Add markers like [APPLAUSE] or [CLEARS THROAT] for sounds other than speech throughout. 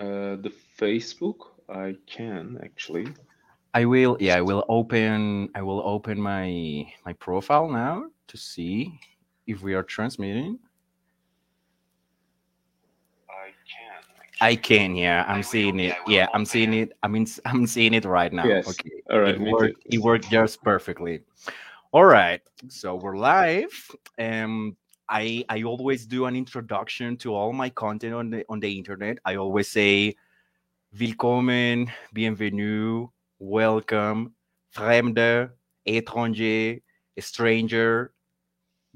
uh, the Facebook. I can actually. I will. Yeah, I will open. I will open my my profile now to see if we are transmitting. I can. I can. Yeah, I'm seeing it. Yeah, I'm seeing it. I mean, I'm seeing it right now. Yes. Okay. All right. it worked, it worked just perfectly. All right, so we're live. Um, I I always do an introduction to all my content on the on the internet. I always say, "Willkommen, bienvenue, welcome, Fremde, étranger, stranger,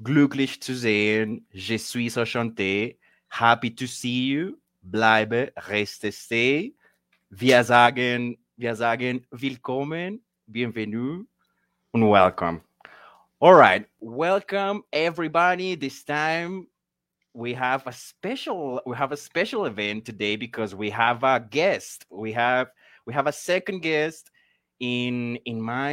glücklich zu sehen, je suis enchanté, happy to see you, bleibe, reste, stay." Wir sagen, wir sagen, "Willkommen, bienvenue." and welcome. All right, welcome everybody. This time we have a special we have a special event today because we have a guest. We have we have a second guest in in my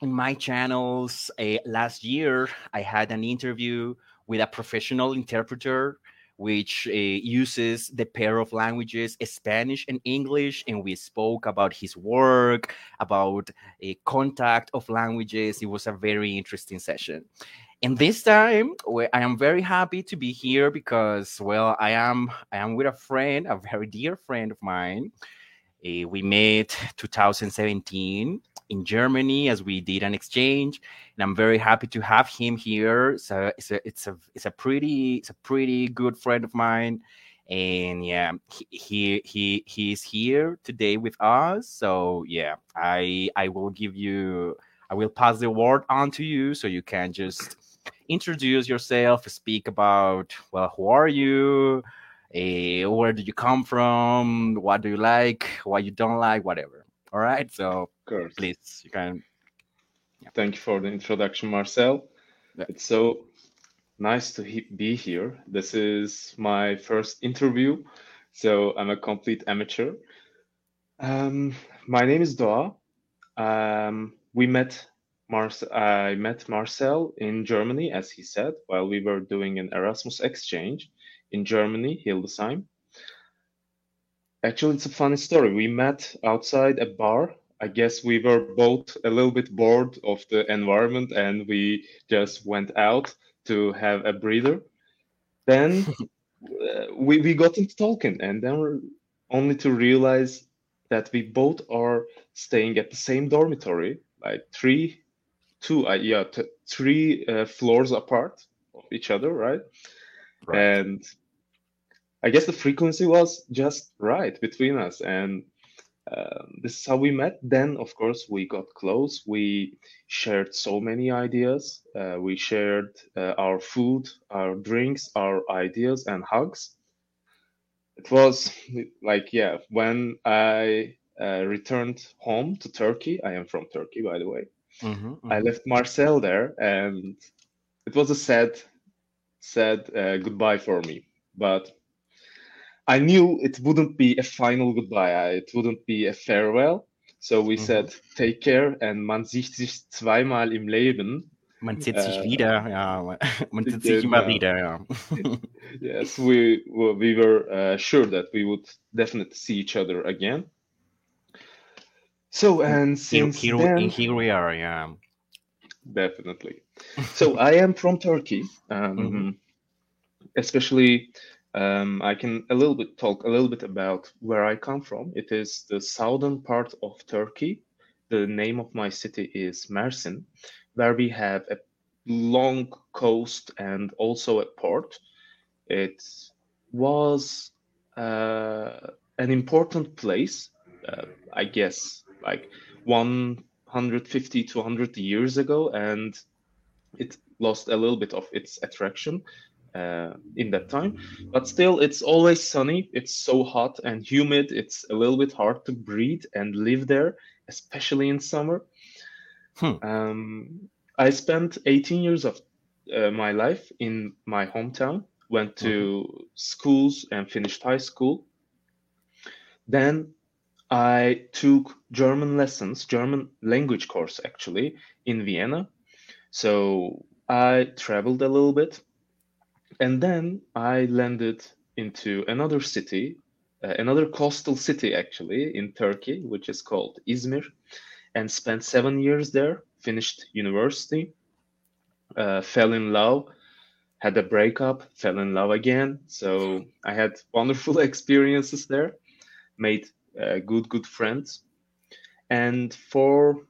in my channels. Uh, last year, I had an interview with a professional interpreter which uh, uses the pair of languages Spanish and English, and we spoke about his work, about a contact of languages. It was a very interesting session. And this time, I am very happy to be here because, well, I am I am with a friend, a very dear friend of mine. Uh, we met 2017 in Germany as we did an exchange, and I'm very happy to have him here. So it's a it's a it's a pretty it's a pretty good friend of mine, and yeah, he he he he's here today with us. So yeah, I I will give you I will pass the word on to you so you can just introduce yourself, speak about well, who are you? Uh, where do you come from? What do you like? What you don't like? Whatever. All right. So please, you can. Thank you for the introduction, Marcel. Yeah. It's so nice to he- be here. This is my first interview, so I'm a complete amateur. Um, my name is Doga. Um, we met Marce- I met Marcel in Germany, as he said, while we were doing an Erasmus exchange in Germany, Hildesheim. Actually, it's a funny story. We met outside a bar. I guess we were both a little bit bored of the environment and we just went out to have a breather. Then [LAUGHS] uh, we, we got into talking, and then we're only to realize that we both are staying at the same dormitory, like three, two, uh, yeah, t- three uh, floors apart of each other, right? Right. And I guess the frequency was just right between us, and um, this is how we met. Then, of course, we got close. We shared so many ideas. Uh, we shared uh, our food, our drinks, our ideas, and hugs. It was like, yeah, when I uh, returned home to Turkey, I am from Turkey, by the way. Mhm, I mhm. left Marcel there, and it was a sad, sad uh, goodbye for me. But I knew it wouldn't be a final goodbye. It wouldn't be a farewell. So we Mhm. said, take care, and man sieht sich zweimal im Leben. Man sieht sich Äh, wieder, ja. [LAUGHS] Man, sieht sich immer wieder, ja. [LAUGHS] Yes, we we we were uh, sure that we would definitely see each other again. So, and Here, since here, then, here we are, yeah. Definitely. So I am from Turkey. [LAUGHS] Um, Mhm. Especially, um, I can a little bit talk a little bit about where I come from. It is the southern part of Turkey. The name of my city is Mersin, where we have a long coast and also a port. It was uh, an important place, uh, I guess, like 150 to 100 years ago, and it lost a little bit of its attraction uh, in that time. But still, it's always sunny. It's so hot and humid. It's a little bit hard to breathe and live there, especially in summer. Hmm. Um, I spent 18 years of uh, my life in my hometown, went to schools and finished high school. Then I took German lessons, German language course actually, in Vienna. So I traveled a little bit and then I landed into another city uh, another coastal city actually in Turkey, which is called Izmir, and spent seven years there. Finished university, uh, fell in love, had a breakup, fell in love again. So I had wonderful [LAUGHS] experiences there, made uh, good good friends, and for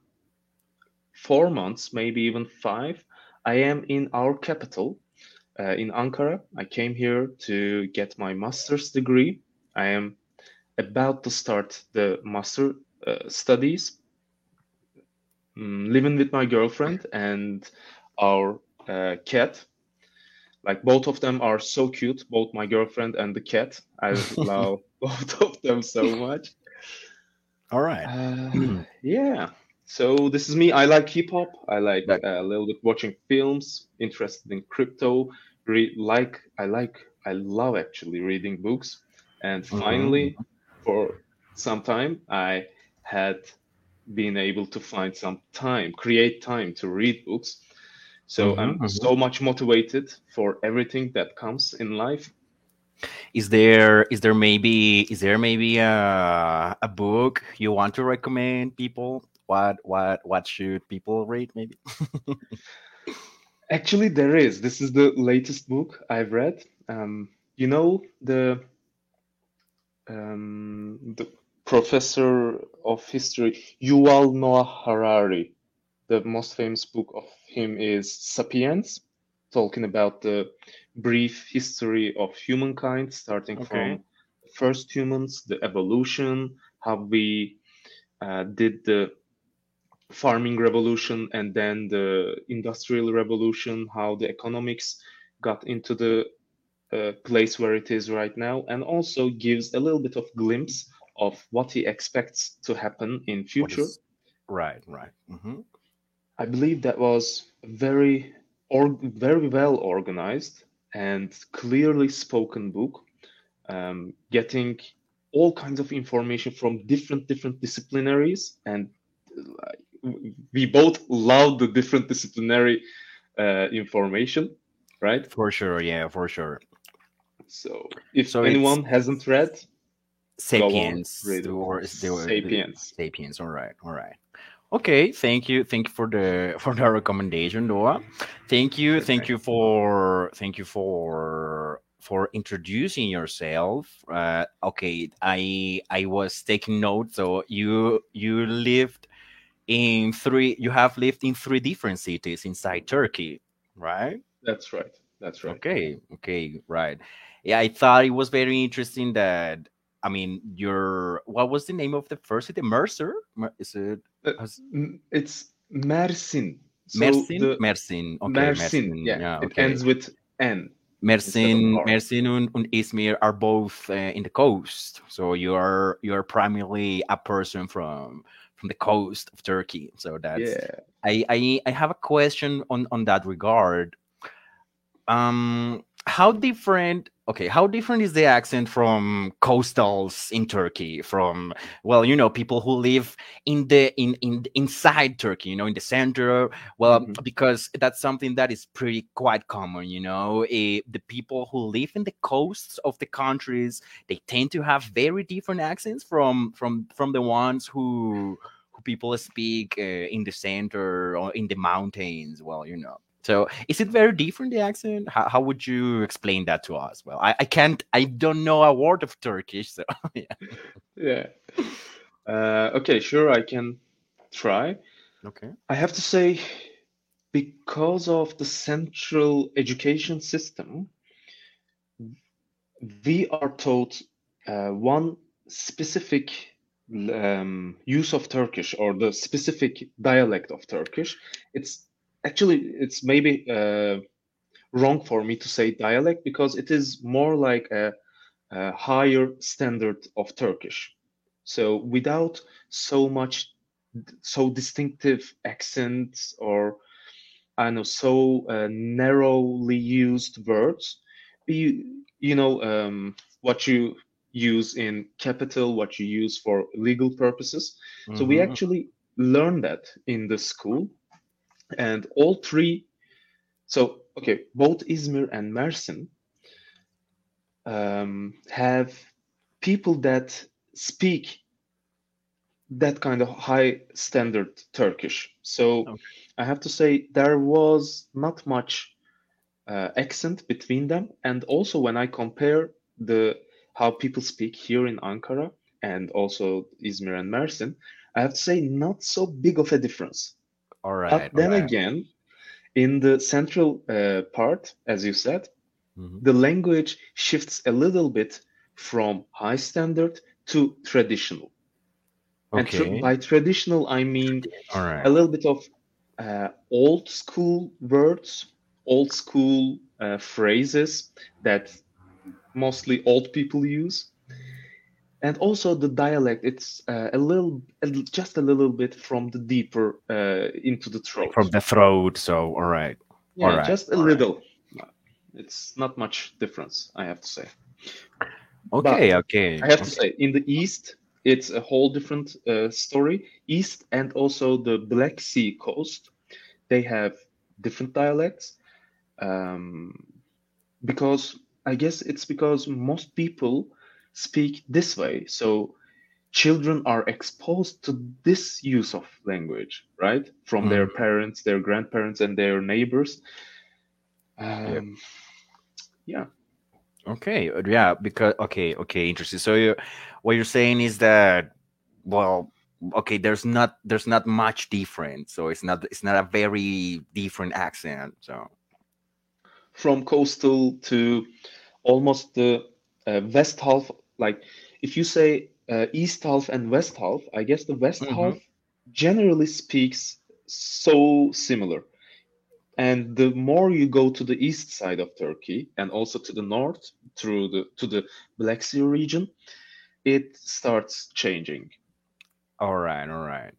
four months, maybe even five, I am in our capital, uh, in Ankara. I came here to get my master's degree. I am about to start the master uh, studies, mm, living with my girlfriend and our uh, cat. Like both of them are so cute, both my girlfriend and the cat. I [LAUGHS] love both of them so much. All right. Uh, yeah. So this is me. I like hip hop. I like uh, a little bit watching films. Interested in crypto. Re- like I like I love actually reading books. And Mhm. finally, for some time, I had been able to find some time, create time to read books. So Mhm, I'm mhm. so much motivated for everything that comes in life. Is there is there maybe is there maybe a a book you want to recommend people? What what what should people read maybe? Actually, there is. This is the latest book I've read. Um, you know the um, the professor of history Yuval Noah Harari. The most famous book of him is *Sapiens*, talking about the brief history of humankind, starting Okay. from first humans, the evolution, how we uh, did the farming revolution and then the industrial revolution, how the economics got into the uh, place where it is right now, and also gives a little bit of glimpse of what he expects to happen in future. is right, right. hmm I believe that was very or very well organized and clearly spoken book, um, getting all kinds of information from different different disciplinaries, and uh, we both love the different disciplinary uh, information, right? For sure, yeah, for sure. So if So anyone hasn't read, Sapiens read or is the, the Sapiens. Sapiens. All right, all right. Okay, thank you, thank you for the [LAUGHS] for the recommendation, Noah. Thank you, thank you for thank you for for introducing yourself. Uh, okay, I I was taking notes. So you you lived in three. You have lived in three different cities inside Turkey, right? That's right. That's right. Okay, okay, right. Yeah, I thought it was very interesting that I mean, your what was the name of the first city? Mercer? Is it Uh, has- It's Mersin. So Mersin? the Mersin. Okay, Mersin, Mersin. yeah, it okay. ends with N. Mersin. Mersin and, and Izmir are both uh, in the coast. So you are you are primarily a person from from the coast of Turkey. So that's Yeah. I, I I have a question on on that regard. Um, how different? Okay, how different is the accent from coastals in Turkey? From well, you know, people who live in the in in inside Turkey, you know, in the center. Well, Mhm. because that's something that is pretty quite common. You know, eh, the people who live in the coasts of the countries they tend to have very different accents from from from the ones who who people speak uh, in the center or in the mountains. Well, you know. So is it very different the accent? How, how would you explain that to us? Well, I, I can't. I don't know a word of Turkish, so [LAUGHS] yeah. Yeah. Uh, okay, sure, I can try. Okay. I have to say, because of the central education system, we are taught uh, one specific um, use of Turkish or the specific dialect of Turkish. It's actually it's maybe uh, wrong for me to say dialect because it is more like a, a higher standard of Turkish. So without so much so distinctive accents or I know so uh, narrowly used words, you you know um, what you use in capital, what you use for legal purposes. So we Mhm. actually learn that in the school, and all three. So okay, both Izmir and Mersin um, have people that speak that kind of high standard Turkish. So Okay. I have to say there was not much uh, accent between them, and also when I compare the how people speak here in Ankara and also Izmir and Mersin, I have to say not so big of a difference. All But then right. again, in the central uh, part, as you said, Mhm. the language shifts a little bit from high standard to traditional. Okay. And tr- Okay. by traditional, I mean a little bit of uh, old school words, old school uh, phrases that mostly old people use. And also the dialect, it's uh, a little, just a little bit from the deeper uh, into the throat. From the throat. So, all right. Yeah, all right, just a all right. little. It's not much difference, I have to say. Okay. Okay. I have to say, in the East, it's a whole different uh, story. East and also the Black Sea coast, they have different dialects. Um, because I guess it's because most people speak this way. So children are exposed to this use of language, right? From their Mm. parents, their grandparents, and their neighbors. Um, yeah. Okay, uh, yeah, because okay, okay, interesting. So you, what you're saying is that, well, okay, there's not there's not much different. So it's not it's not a very different accent. So from coastal to almost the uh, west half. Like if you say uh, east half and west half, I guess the west Mhm. half generally speaks so similar. And the more you go to the east side of Turkey and also to the north through the to the Black Sea region, it starts changing. all right, all right.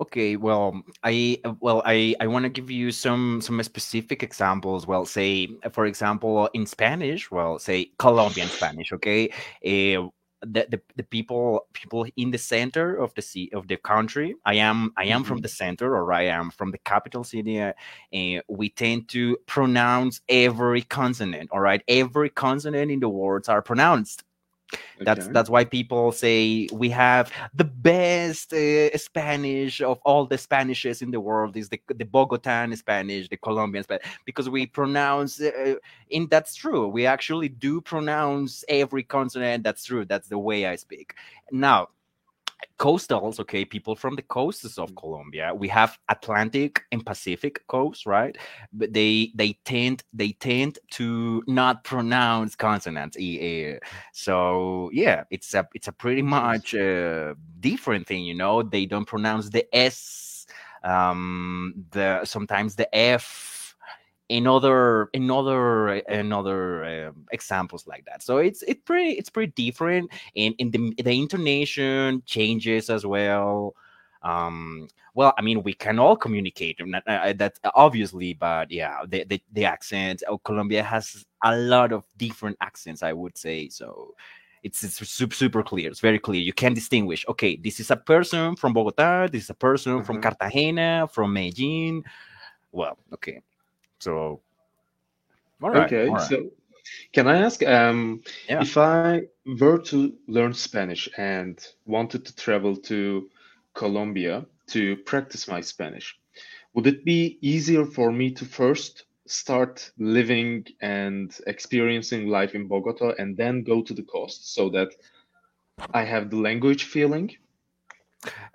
Okay, well, I well, I I want to give you some some specific examples. Well, say for example, in Spanish, well, say Colombian Spanish. Okay, uh, the, the the people people in the center of the sea of the country. I am I am from Mhm. the center, or I am from the capital city. Uh, uh, we tend to pronounce every consonant. All right, every consonant in the words are pronounced Okay. that's why people say we have the best uh, spanish of all the spanishes in the world is the the bogotan spanish the colombian spanish because we pronounce uh, and that's true. We actually do pronounce every consonant that's true. That's the way i speak. Now coastals okay people from the coasts of colombia we have atlantic and pacific coast right? But they they tend they tend to not pronounce consonants so yeah it's a it's a pretty much uh, different thing you know? They don't pronounce the s um the sometimes the f in other in other in other um examples like that. So it's it's pretty it's pretty different and in the the intonation changes as well. Um well i mean we can all communicate that, uh, that's obviously but yeah the, the the accent oh, colombia has a lot of different accents i would say. So it's, it's super, super clear it's very clear. You can distinguish okay this is a person from bogota this is a person from Uh-huh. cartagena from medellin. Well okay so all right Okay, all right so can I ask, um, Yeah. if I were to learn Spanish and wanted to travel to Colombia to practice my Spanish, would it be easier for me to first start living and experiencing life in Bogota and then go to the coast so that I have the language feeling?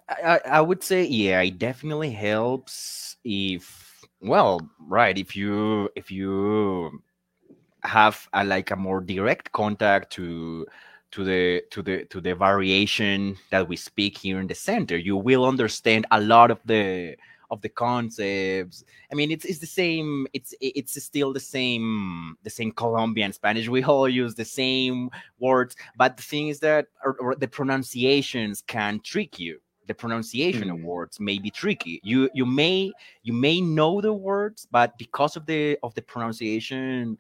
I, I I would say yeah it definitely helps if well right if you if you have a, like a more direct contact to to the to the to the variation that we speak here in the center you will understand a lot of the of the concepts. I mean it's it's the same it's it's still the same the same colombian spanish. We all use the same words but the thing is that or, or the pronunciations can trick you the pronunciation of Hmm. words may be tricky you you may you may know the words but because of the of the pronunciation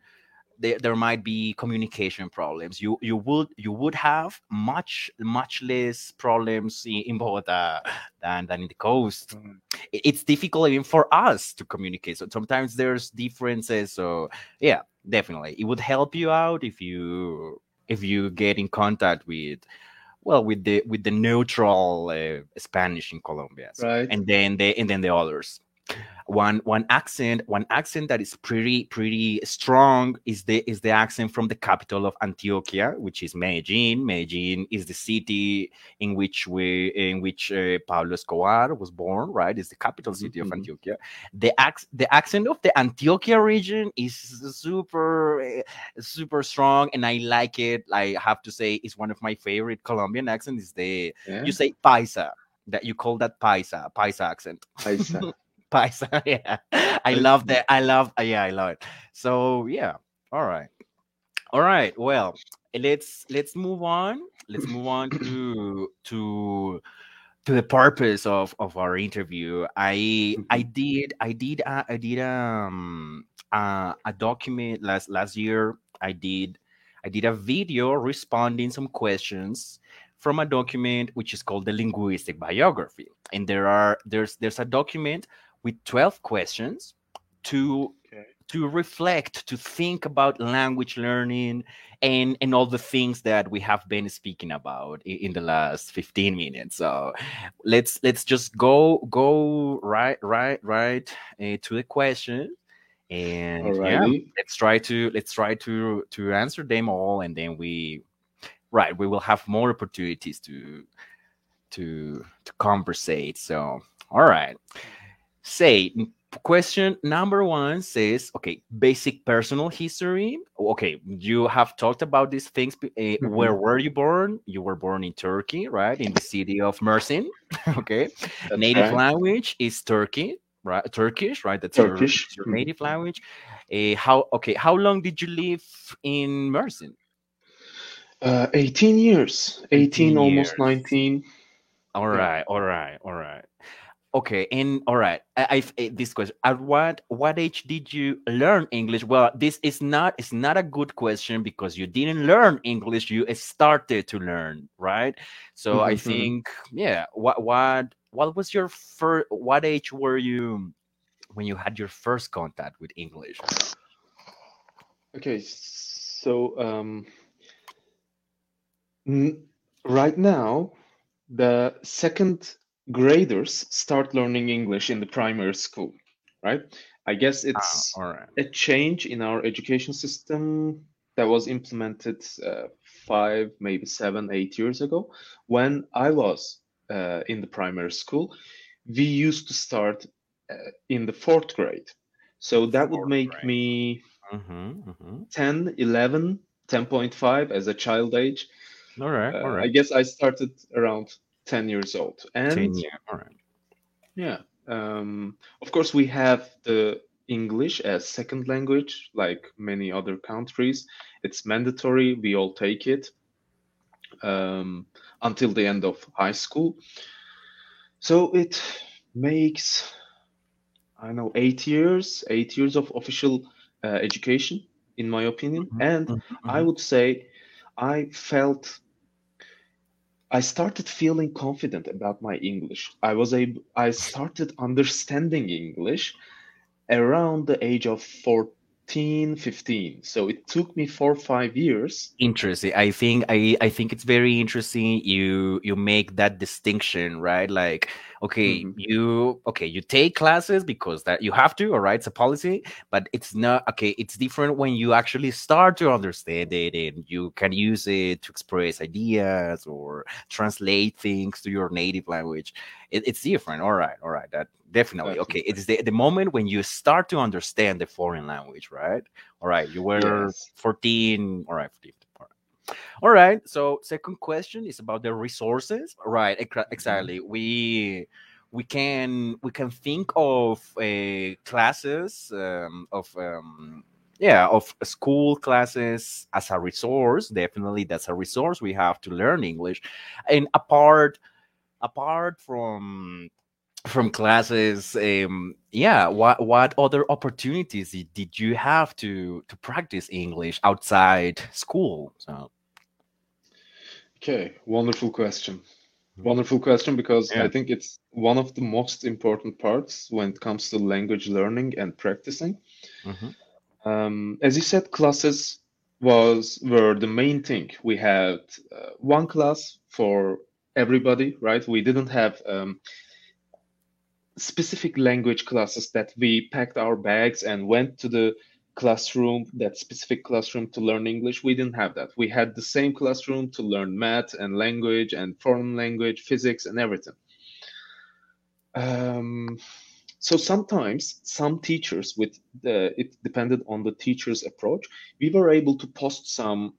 there, there might be communication problems you you would you would have much much less problems in, in bogota than than in the coast Mm. it- it's difficult even for us to communicate so sometimes there's differences so yeah definitely it would help you out if you if you get in contact with well with the with the neutral uh, spanish in colombia so, Right. and then the and then the others one one accent one accent that is pretty pretty strong is the is the accent from the capital of antioquia which is medellin medellin is the city in which we in which uh, pablo escobar was born right is the capital city of Mhm. antioquia the ac- the accent of the antioquia region is super uh, super strong and i like it i have to say it's one of my favorite colombian accents is the Yeah. you say paisa that you call that paisa paisa accent Paisa. [LAUGHS] paisa [LAUGHS] yeah. I love that i love uh, yeah i love it. So yeah all right. All right well let's let's move on let's move on to [COUGHS] to to the purpose of of our interview. I i did i did uh, i did um uh, a document last last year. I did i did a video responding some questions from a document which is called the linguistic biography. And there are there's there's a document with 12 questions to Okay. to reflect to think about language learning and and all the things that we have been speaking about i- in the last 15 minutes. So let's let's just go go right right right uh, to the question. And yeah let's try to let's try to to answer them all and then we right we will have more opportunities to to to conversate. So all right say question number one says okay basic personal history okay you have talked about these things eh, Mhm. where were you born you were born in turkey right in the city of mersin [LAUGHS] okay That's native right. language is turkey right turkish right that's your- Turkish. that's your, Mhm. native language Eh, how okay how long did you live in mersin Uh, 18 years. 18, 18 almost 19. All right, all right, all right. Okay, and all right. I, I've eh, this question. At what what age did you learn English? Well, this is not it's not a good question because you didn't learn English. You started to learn, right? So I Mhm, mhm. think, yeah. What what what was your first? What age were you when you had your first contact with English? Okay, so um, n- right now, the second graders start learning English in the primary school, right? I guess Ah, it's all right. a change in our education system that was implemented uh, five, maybe seven, eight years ago. When I was uh, in the primary school, we used to start uh, in the fourth grade. So that would make grade. me Mm-hmm, mm-hmm. 10, 11, 10.5 as a child age. All right, all Uh, I guess I started around 10 years old. And Ten years. All right. yeah, um, of course, we have the English as second language, like many other countries. It's mandatory, we all take it um, until the end of high school. So it makes, I know, eight years, eight years of official uh, education, in my opinion. Mhm, And mhm, I would say I felt I started feeling confident about my English. I was able I started understanding English around the age of 14, 15. So it took me 4 or 5 years. interesting i think i i think it's very interesting you you make that distinction right like okay Mhm. you okay you take classes because that you have to all right it's a policy but it's not okay it's different when you actually start to understand it and you can use it to express ideas or translate things to your native language it, it's different all right all right that definitely okay Definitely. it's the, the moment when you start to understand the foreign language right all right you were Yes. 14 all right 15 all right. so second question is about the resources. Right exactly. We we can we can think of uh, classes um, of um, yeah of school classes as a resource. Definitely that's a resource. We have to learn english. And apart apart from from classes um yeah what what other opportunities did- you have to to practice english outside school so Okay, wonderful question. Wonderful question because Yeah. I think it's one of the most important parts when it comes to language learning and practicing. Mhm. Um, as you said, classes was were the main thing. We had uh, one class for everybody, right? We didn't have um, specific language classes that we packed our bags and went to the classroom, that specific classroom to learn English. We didn't have that. We had the same classroom to learn math and language and foreign language, physics, and everything. Um, so sometimes some teachers with the it depended on the teacher's approach we were able to post some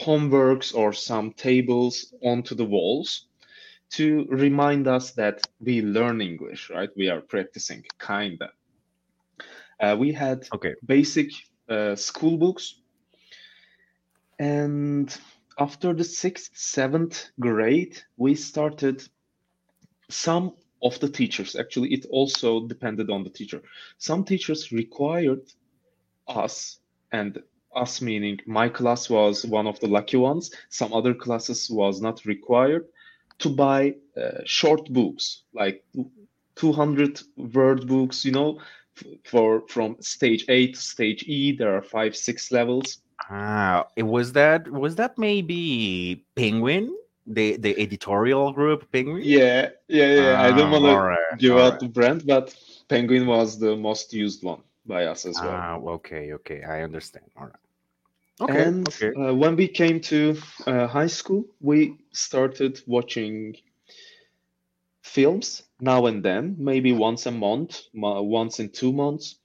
homeworks or some tables onto the walls to remind us that we learn english right? We are practicing kinda. Uh, we had Okay. basic uh, school books. And after the sixth seventh grade we started some of the teachers. Actually it also depended on the teacher. Some teachers required us and us meaning my class was one of the lucky ones. Some other classes was not required to buy uh, short books like 200 word books you know for from stage a to stage e there are five six levels Ah, it was that was that maybe Penguin, the the editorial group Penguin? yeah yeah yeah i don't Ah, want to give out alright. the brand but penguin was the most used one by us as well Ah, okay, okay, I understand. All right. Okay, And okay. uh, when we came to uh, high school, we started watching films now and then, maybe once a month, once in two months.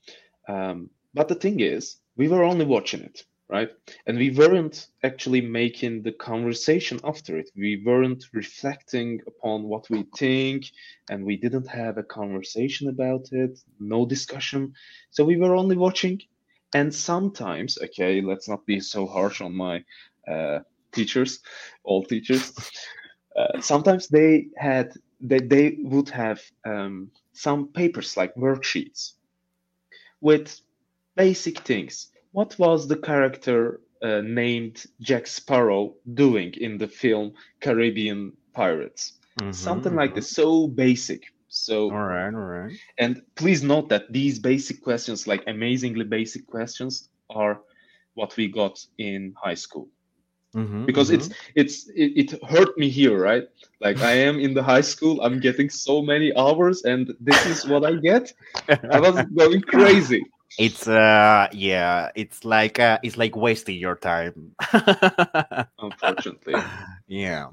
Um, but the thing is, we were only watching it, right? And we weren't actually making the conversation after it. We weren't reflecting upon what we think, and we didn't have a conversation about it, no discussion. So we were only watching and sometimes okay let's not be so harsh on my uh, teachers all teachers. Uh, sometimes they had they, they would have um, some papers like worksheets with basic things. What was the character uh, named jack sparrow doing in the film caribbean pirates? Something Mhm, like mhm. this. So basic so All right, all right. and please note that these basic questions, like amazingly basic questions, are what we got in high school. Mhm, Because it's mhm. it's it, it hurt me here, right? Like I am in the high school, I'm getting so many hours, and this is what I get. I was going crazy. It's uh yeah, it's like uh it's like wasting your time. [LAUGHS] Unfortunately. yeah.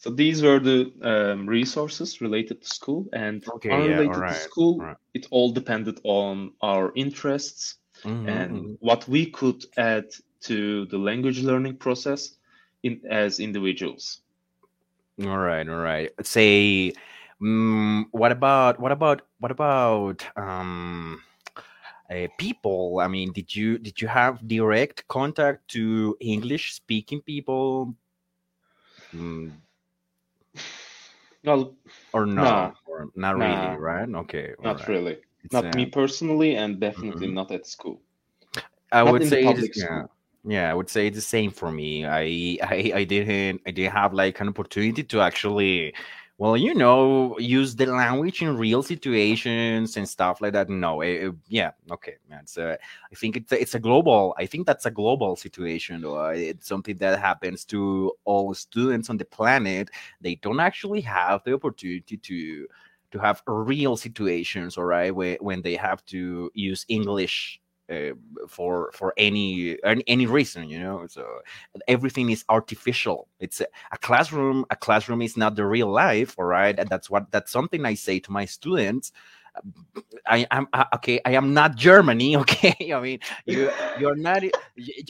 So these were the um, resources related to school, and Okay, yeah, unrelated to school, right. it all depended on our interests Mhm, and mhm. what we could add to the language learning process in as individuals. All right, all right. Say, mm, what about what about what about um uh, people? I mean, did you did you have direct contact to English speaking people? Mm, Well, or no, no, or not really, nah, right? Okay, all not right. really. It's Not me uh, personally, and definitely mhm. not at school. I Not would say yeah, yeah. I would say it's the same for me. I I I didn't I didn't have like an opportunity to actually, well, you know, use the language in real situations and stuff like that. No, it, it- yeah, okay, man. So uh, I think it's a, it's a global. I think that's a global situation. Though Uh, it's something that happens to all students on the planet. They don't actually have the opportunity to to have real situations, all right, where when they have to use English uh, for for any any reason you know? So everything is artificial. It's a, a classroom a classroom is not the real life all right? And that's what that's something i say to my students. I am uh, okay i am not germany [LAUGHS] okay? I mean you you're not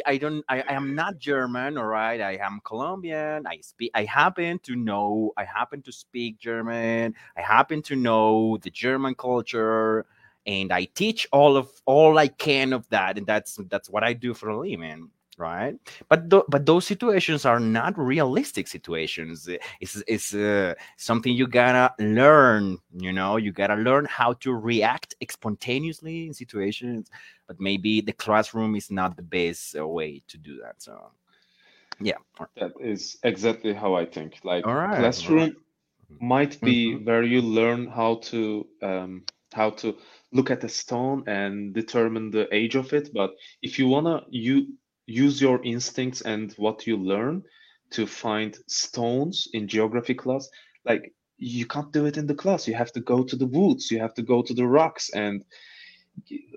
I don't I, I am not german all right? I am colombian. I speak i happen to know i happen to speak german. I happen to know the german culture and I teach all of all I can of that, and that's that's what I do for a living, right? But th- but those situations are not realistic situations. It's it's uh, something you gotta learn. You know, you gotta learn how to react spontaneously in situations. But maybe the classroom is not the best way to do that. So yeah, That is exactly how I think. Like all right, all right. classroom might be Mhm. where you learn how to um, how to look at a stone and determine the age of it. But if you wanna you use your instincts and what you learn to find stones in geography class like you can't do it in the class you have to go to the woods you have to go to the rocks and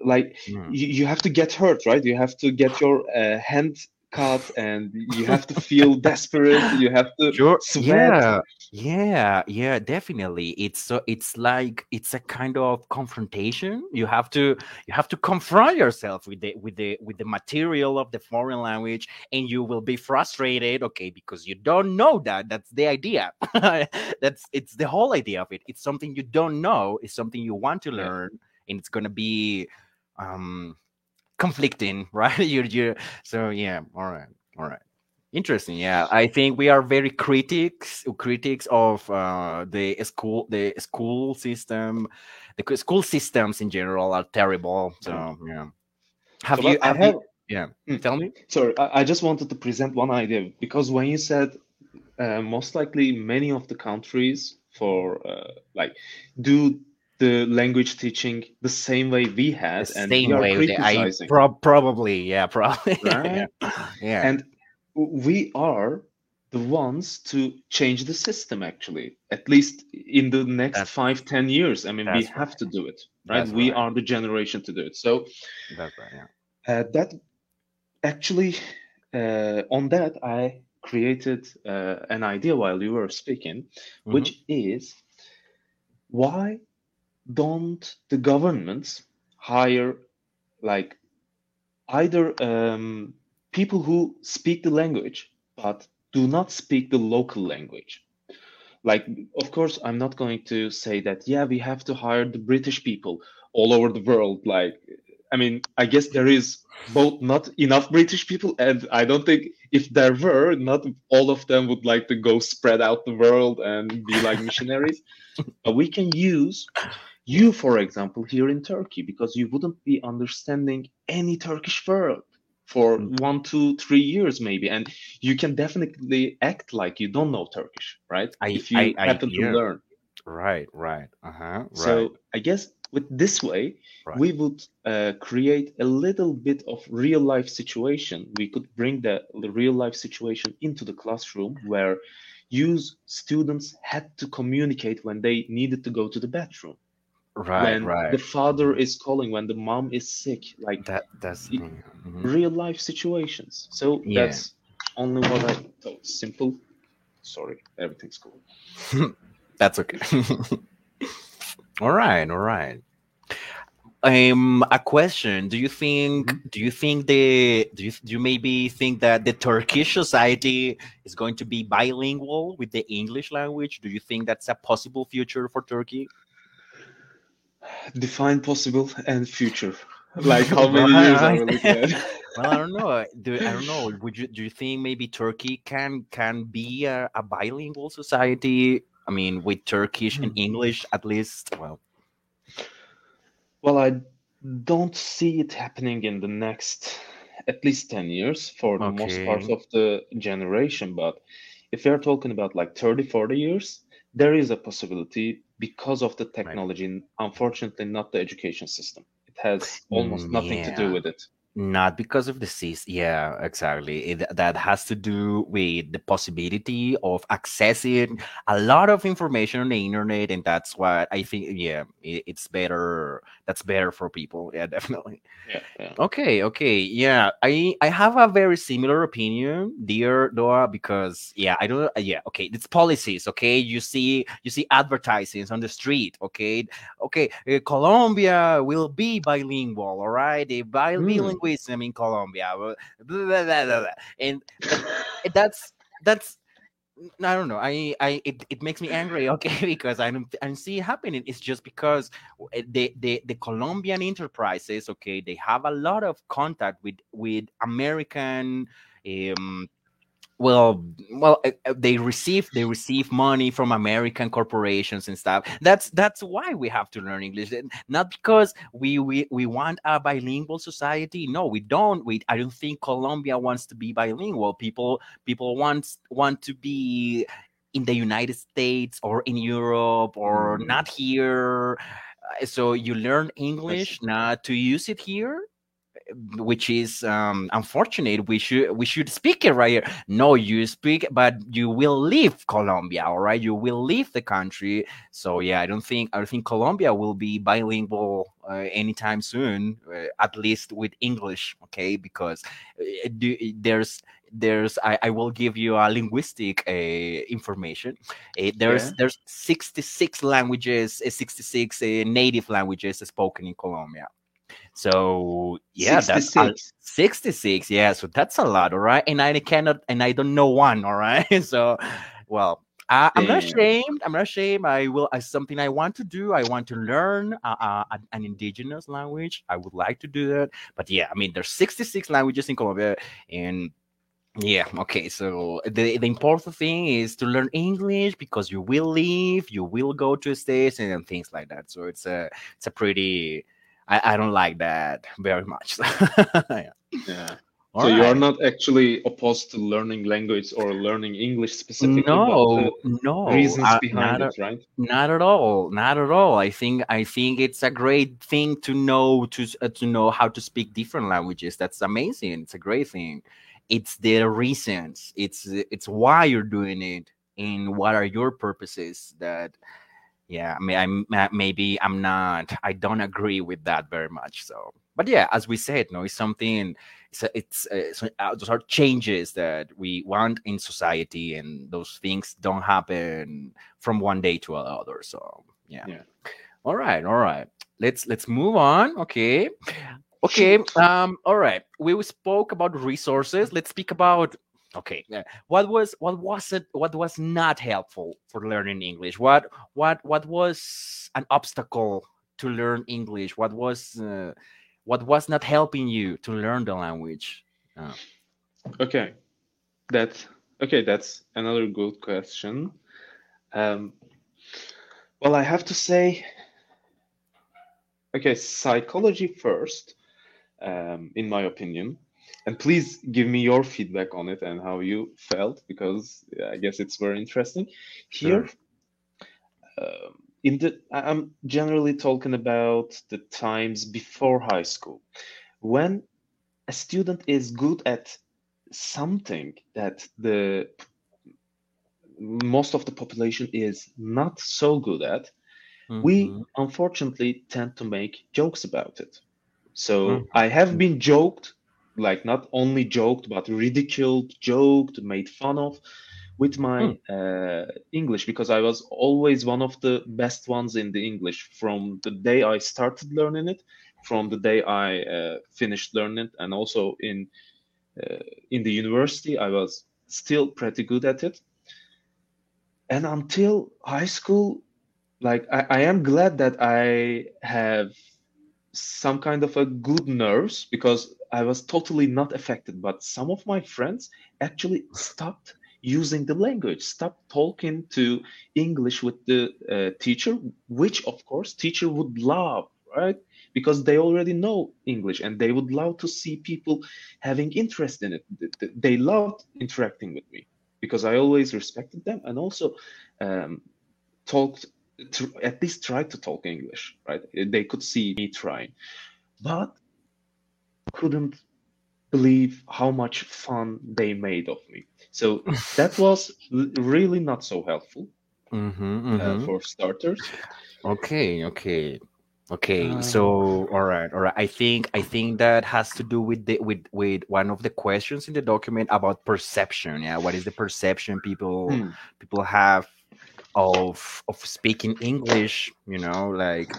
like Mm. you, you have to get hurt right you have to get your uh, hand cut and you have to feel desperate you have to [LAUGHS] Sure. sweat Yeah. Yeah. Yeah. Definitely. It's so. It's like it's a kind of confrontation. You have to. You have to confront yourself with the with the with the material of the foreign language, and you will be frustrated. Okay, because you don't know that. That's the idea. [LAUGHS] That's it's the whole idea of it. It's something you don't know. It's something you want to Yeah. learn, and it's gonna be um conflicting, [LAUGHS] right? you you. So yeah. All right. All right. Interesting. Yeah, I think we are very critics critics of uh, the school the school system. The school systems in general are terrible. So yeah. Have So, you? but I Have have you? Yeah. Hmm. Tell me. Sorry, I, I just wanted to present one idea because when you said uh, most likely many of the countries for uh, like do the language teaching the same way we had, The and same way. I criticizing, prob probably. Yeah. Probably. [LAUGHS] right? yeah. Yeah. And we are the ones to change the system actually, at least in the next That's five, ten years. I mean, we have right. to do it, right? That's We right. are the generation to do it. So That's right. Yeah. uh, that actually, uh, on that, I created uh, an idea while you were speaking, hmm which is why don't the governments hire like either um, people who speak the language but do not speak the local language? Like, of course, I'm not going to say that, yeah, we have to hire the British people all over the world. Like, I mean, I guess there is both not enough British people, and I don't think if there were, not all of them would like to go spread out the world and be like missionaries. [LAUGHS] But we can use you, for example, here in Turkey, because you wouldn't be understanding any Turkish word for Mm. one, two, three years, maybe. And you can definitely act like you don't know Turkish, right? I. If you I. I. happen to learn. Right. Right. Uh huh. Right. So I guess with this way, Right. we would uh, create a little bit of real life situation. We could bring the, the real life situation into the classroom where use students had to communicate when they needed to go to the bathroom, Right. when Right. the father is calling, when the mom is sick, like That. That's. mhm. real life situations. So Yeah. that's only what I thought. Simple. Sorry, everything's cool. [LAUGHS] That's okay. [LAUGHS] all right, all right. Um, a question: Do you think? Mhm. Do you think the? Do you, do you maybe think that the Turkish society is going to be bilingual with the English language? Do you think that's a possible future for Turkey? Define possible and future. [LAUGHS] Like how many years are we looking at? well, I don't know. Do I don't know. Would you do you think maybe Turkey can can be a, a bilingual society? I mean, with Turkish and Hmm. English at least. Well, Well, I don't see it happening in the next at least 10 years for the most part of the generation. But if we're talking about like 30, 40 years, there is a possibility because of the technology, unfortunately, not the education system. It has almost Mm, nothing to do with it. Not because of the seas. Yeah, exactly. It, that has to do with the possibility of accessing a lot of information on the internet, and that's what I think. Yeah, it, it's better. That's better for people. Yeah, [LAUGHS] definitely. Yeah, yeah. Okay, okay, yeah. I I have a very similar opinion, dear Doga, because yeah, I don't. Yeah, okay, it's policies. Okay, you see, you see advertisements on the street. Okay, okay, uh, Colombia will be bilingual. All right, the Hmm. Bilingualism in Colombia, blah, blah, blah, and that's that's I don't know. I, I, it, it makes me angry. [LAUGHS] Okay, because I don't, I don't see it happening. It's just because w- the, the, the Colombian enterprises, okay, they have a lot of contact with, with American, um, well, well, uh, uh, they receive, they receive money from American corporations and stuff. That's, that's why we have to learn English, not because we, we, we want a bilingual society. No, we don't. We, I don't think Colombia wants to be bilingual. People people want want to be in the United States or in Europe or Mm, not here. Uh, So you learn English not to use it here. Which is um, unfortunate. We should we should speak it right here. No, you speak, but you will leave Colombia. All right, you will leave the country. So yeah, I don't think I don't think Colombia will be bilingual uh, anytime soon, uh, at least with English. Okay, because uh, there's there's I, I will give you a linguistic uh, information uh, there's yeah. there's 66 languages uh, 66 uh, native languages spoken in colombia so yeah 66. that's 66 yeah so that's a lot all right and i cannot and i don't know one all right [LAUGHS] so well I, am not ashamed. I'm not ashamed. I will. As something I want to do. I want to learn uh, uh, an indigenous language. I would like to do that. But yeah, I mean, there's 66 languages in Colombia, and yeah, okay. So the, the important thing is to learn English because you will leave, you will go to states and things like that. So it's a it's a pretty I, I don't like that very much. [LAUGHS] yeah. yeah. All so right. you are not actually opposed to learning language or learning English specifically. No, no reasons uh, behind it, right? Not at all. Not at all. I think I think it's a great thing to know to uh, to know how to speak different languages. That's amazing. It's a great thing it's the reasons it's it's why you're doing it and what are your purposes that yeah I mean, I'm maybe I'm not I don't agree with that very much so but yeah as we said no it's something it's it's, uh, those are changes that we want in society and those things don't happen from one day to another so yeah, yeah. all right all right let's let's move on okay Okay. Um. All right. We spoke about resources. Let's speak about. Okay. What was what was it? What was not helpful for learning English? What what what was an obstacle to learn English? What was uh, what was not helping you to learn the language? Uh. Okay, that's okay. That's another good question. Um, well, I have to say, okay, psychology first um, in my opinion. And please give me your feedback on it and how you felt, because I guess it's very interesting. Here, uh, in the, I'm generally talking about the times before high school, when a student is good at something that the most of the population is not so good at, mm-hmm. we unfortunately tend to make jokes about it. So mm. I have been joked, like not only joked, but ridiculed, joked, made fun of with my mm. uh, English because I was always one of the best ones in the English from the day I started learning it, from the day I uh, finished learning it, and also in uh, in the university I was still pretty good at it. And until high school, like I, I am glad that I have some kind of a good nerves because I was totally not affected. But some of my friends actually stopped using the language, stopped talking to English with the uh, teacher, which of course teacher would love, right? Because they already know English and they would love to see people having interest in it. They loved interacting with me because I always respected them and also um, talked to at least tried to talk English, right? They could see me trying, but couldn't believe how much fun they made of me. So [LAUGHS] that was really not so helpful mm-hmm, uh, mm-hmm. Uh, for starters. Okay, okay. Okay, uh, so all right, all right. I think I think that has to do with the with with one of the questions in the document about perception. Yeah, what is the perception people hmm. people have of of speaking English, you know, like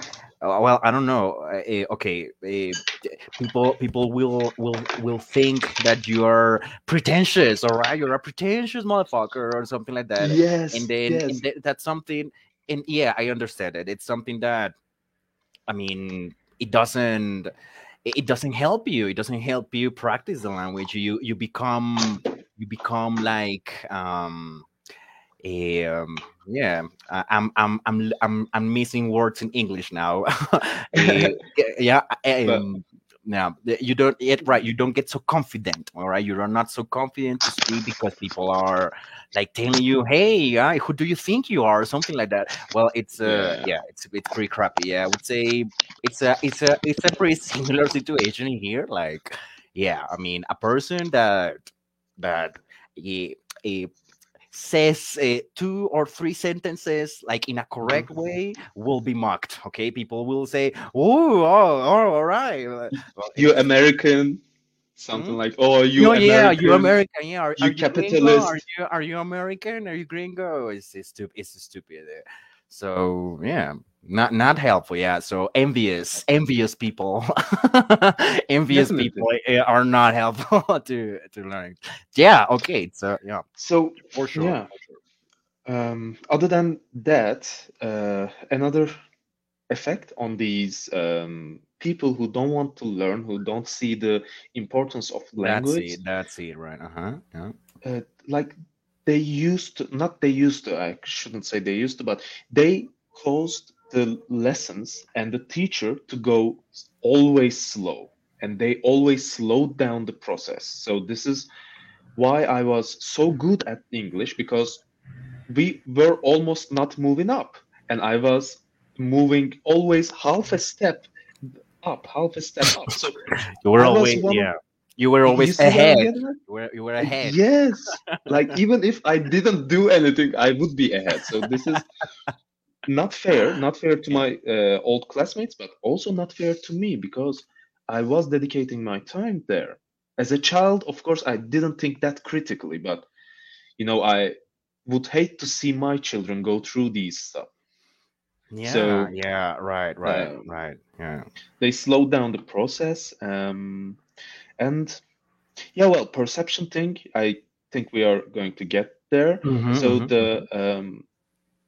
uh, well, I don't know. Uh, okay, uh, people people will will will think that you are pretentious, all right? You're a pretentious motherfucker or something like that. Yes, and then yes. and th- that's something. And yeah, I understand it. It's something that, I mean, it doesn't it doesn't help you. It doesn't help you practice the language. You you become you become like um um, yeah, I'm, I'm, I'm, I'm, I'm missing words in English now. uh, [LAUGHS] [LAUGHS] yeah, um, now you don't yet right you don't get so confident all right? You're not so confident to speak because people are like telling you hey uh, who do you think you are? or something like that. Well it's uh yeah, yeah it's it's pretty crappy. Yeah i would say it's a it's a it's a pretty [LAUGHS] similar situation here like yeah i mean a person that that a, a says uh, two or three sentences like in a correct mm-hmm. way will be mocked okay? People will say oh oh, all right. Well, you american? Something hmm? like oh you no, yeah you american? Yeah are, you, are you capitalist? Are you, are you american? Are you gringo? It's, it's stupid it's stupid so yeah not not helpful yeah so envious envious people [LAUGHS] envious Definitely. people eh, are not helpful [LAUGHS] to to learn yeah okay so yeah so for sure, yeah. For sure. Um, other than that uh, another effect on these um, people who don't want to learn who don't see the importance of language that's it, that's it right uh-huh yeah. Uh, like they used to not they used to i shouldn't say they used to but they closed the lessons and the teacher to go always slow. And they always slowed down the process. So this is why i was so good at english because we were almost not moving up. And i was moving always half a step up half a step up. So [LAUGHS] you were always yeah. You were always you ahead. you were, you were ahead. Yes. Like [LAUGHS] even if i didn't do anything i would be ahead. So this is not fair, not fair to my uh, old classmates, but also not fair to me because I was dedicating my time there. As a child, of course, I didn't think that critically, but you know, I would hate to see my children go through these stuff. Yeah, so, yeah, right, right, uh, right. Yeah. They slowed down the process. Um, and yeah, well, perception thing, I think we are going to get there. Mm-hmm, so mm-hmm. the um,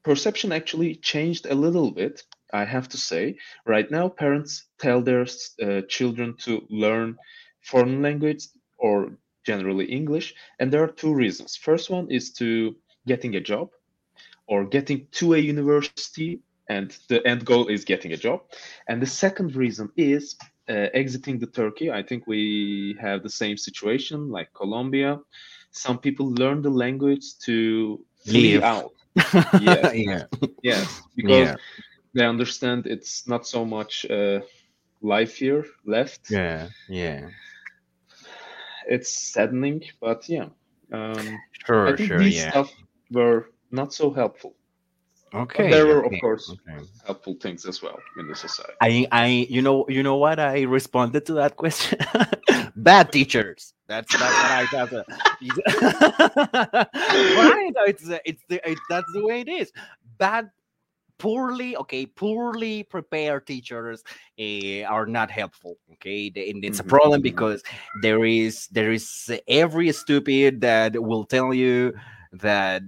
perception actually changed a little bit, I have to say. Right now, parents tell their uh, children to learn foreign language or generally English, and there are two reasons. First one is to getting a job or getting to a university, and the end goal is getting a job. And the second reason is uh, exiting the Turkey. I think we have the same situation like Colombia. Some people learn the language to leave out yes. yeah. [LAUGHS] Yes. Because yeah. they understand it's not so much uh, life here left. Yeah. Yeah. It's saddening, but yeah. Um, sure. I think sure. These yeah. stuff were not so helpful. Okay. But there were, of course, okay. helpful things as well in the society. I, I, you know, you know what I responded to that question. [LAUGHS] Bad teachers. That's that's what I thought. [LAUGHS] right? It's it's the it, that's the way it is. Bad poorly okay poorly prepared teachers uh, are not helpful okay and it's a mm-hmm, problem mm-hmm. because there is there is every stupid that will tell you that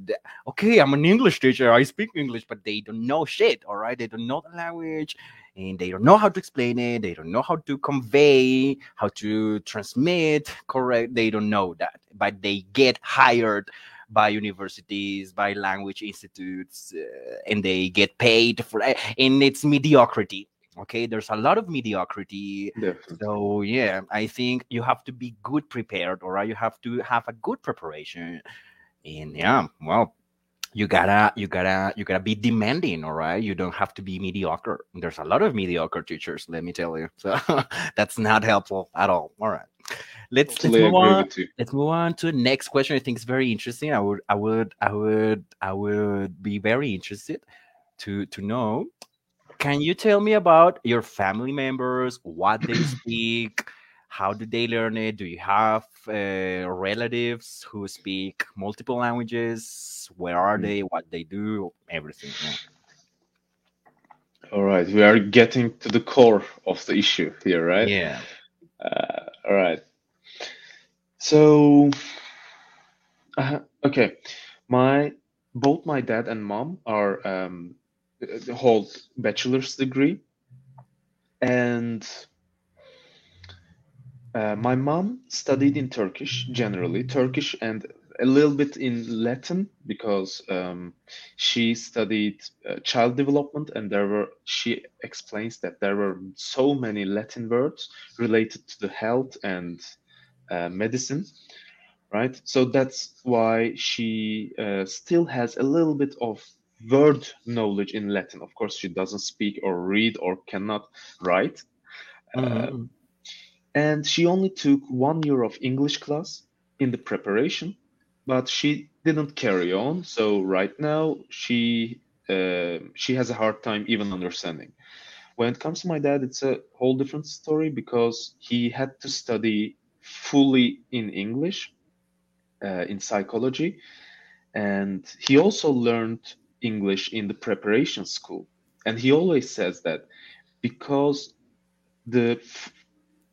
okay i'm an english teacher. I speak english but they don't know shit all right? They don't know the language and they don't know how to explain it. They don't know how to convey how to transmit correct they don't know that but they get hired by universities by language institutes uh, and they get paid for it and it's mediocrity okay? There's a lot of mediocrity. Definitely. so yeah i think you have to be good prepared or right? you have to have a good preparation and yeah well you gotta you gotta you gotta be demanding all right? You don't have to be mediocre. There's a lot of mediocre teachers let me tell you. [LAUGHS] So that's not helpful at all. All right. Let's totally let's move on. let's move on to the next question. I think it's very interesting. I would i would i would i would be very interested to to know can you tell me about your family members what they [CLEARS THROAT] speak how do they learn it? Do you have uh, relatives who speak multiple languages? Where are mm. they? What they do? Everything yeah. all right we are getting to the core of the issue here right? Yeah. Uh, all right. So uh, okay. My both my dad and mom are um, hold bachelor's degree. And uh, my mom studied in Turkish generally, Turkish and a little bit in Latin because um, she studied uh, child development, and there were she explains that there were so many Latin words related to the health and uh, medicine, right? So that's why she uh, still has a little bit of word knowledge in Latin. Of course, she doesn't speak or read or cannot write. Mhm. And she only took one year of English class in the preparation, but she didn't carry on. So right now she uh, she has a hard time even understanding. When it comes to my dad, it's a whole different story because he had to study fully in English uh, in psychology, and he also learned English in the preparation school. And he always says that because the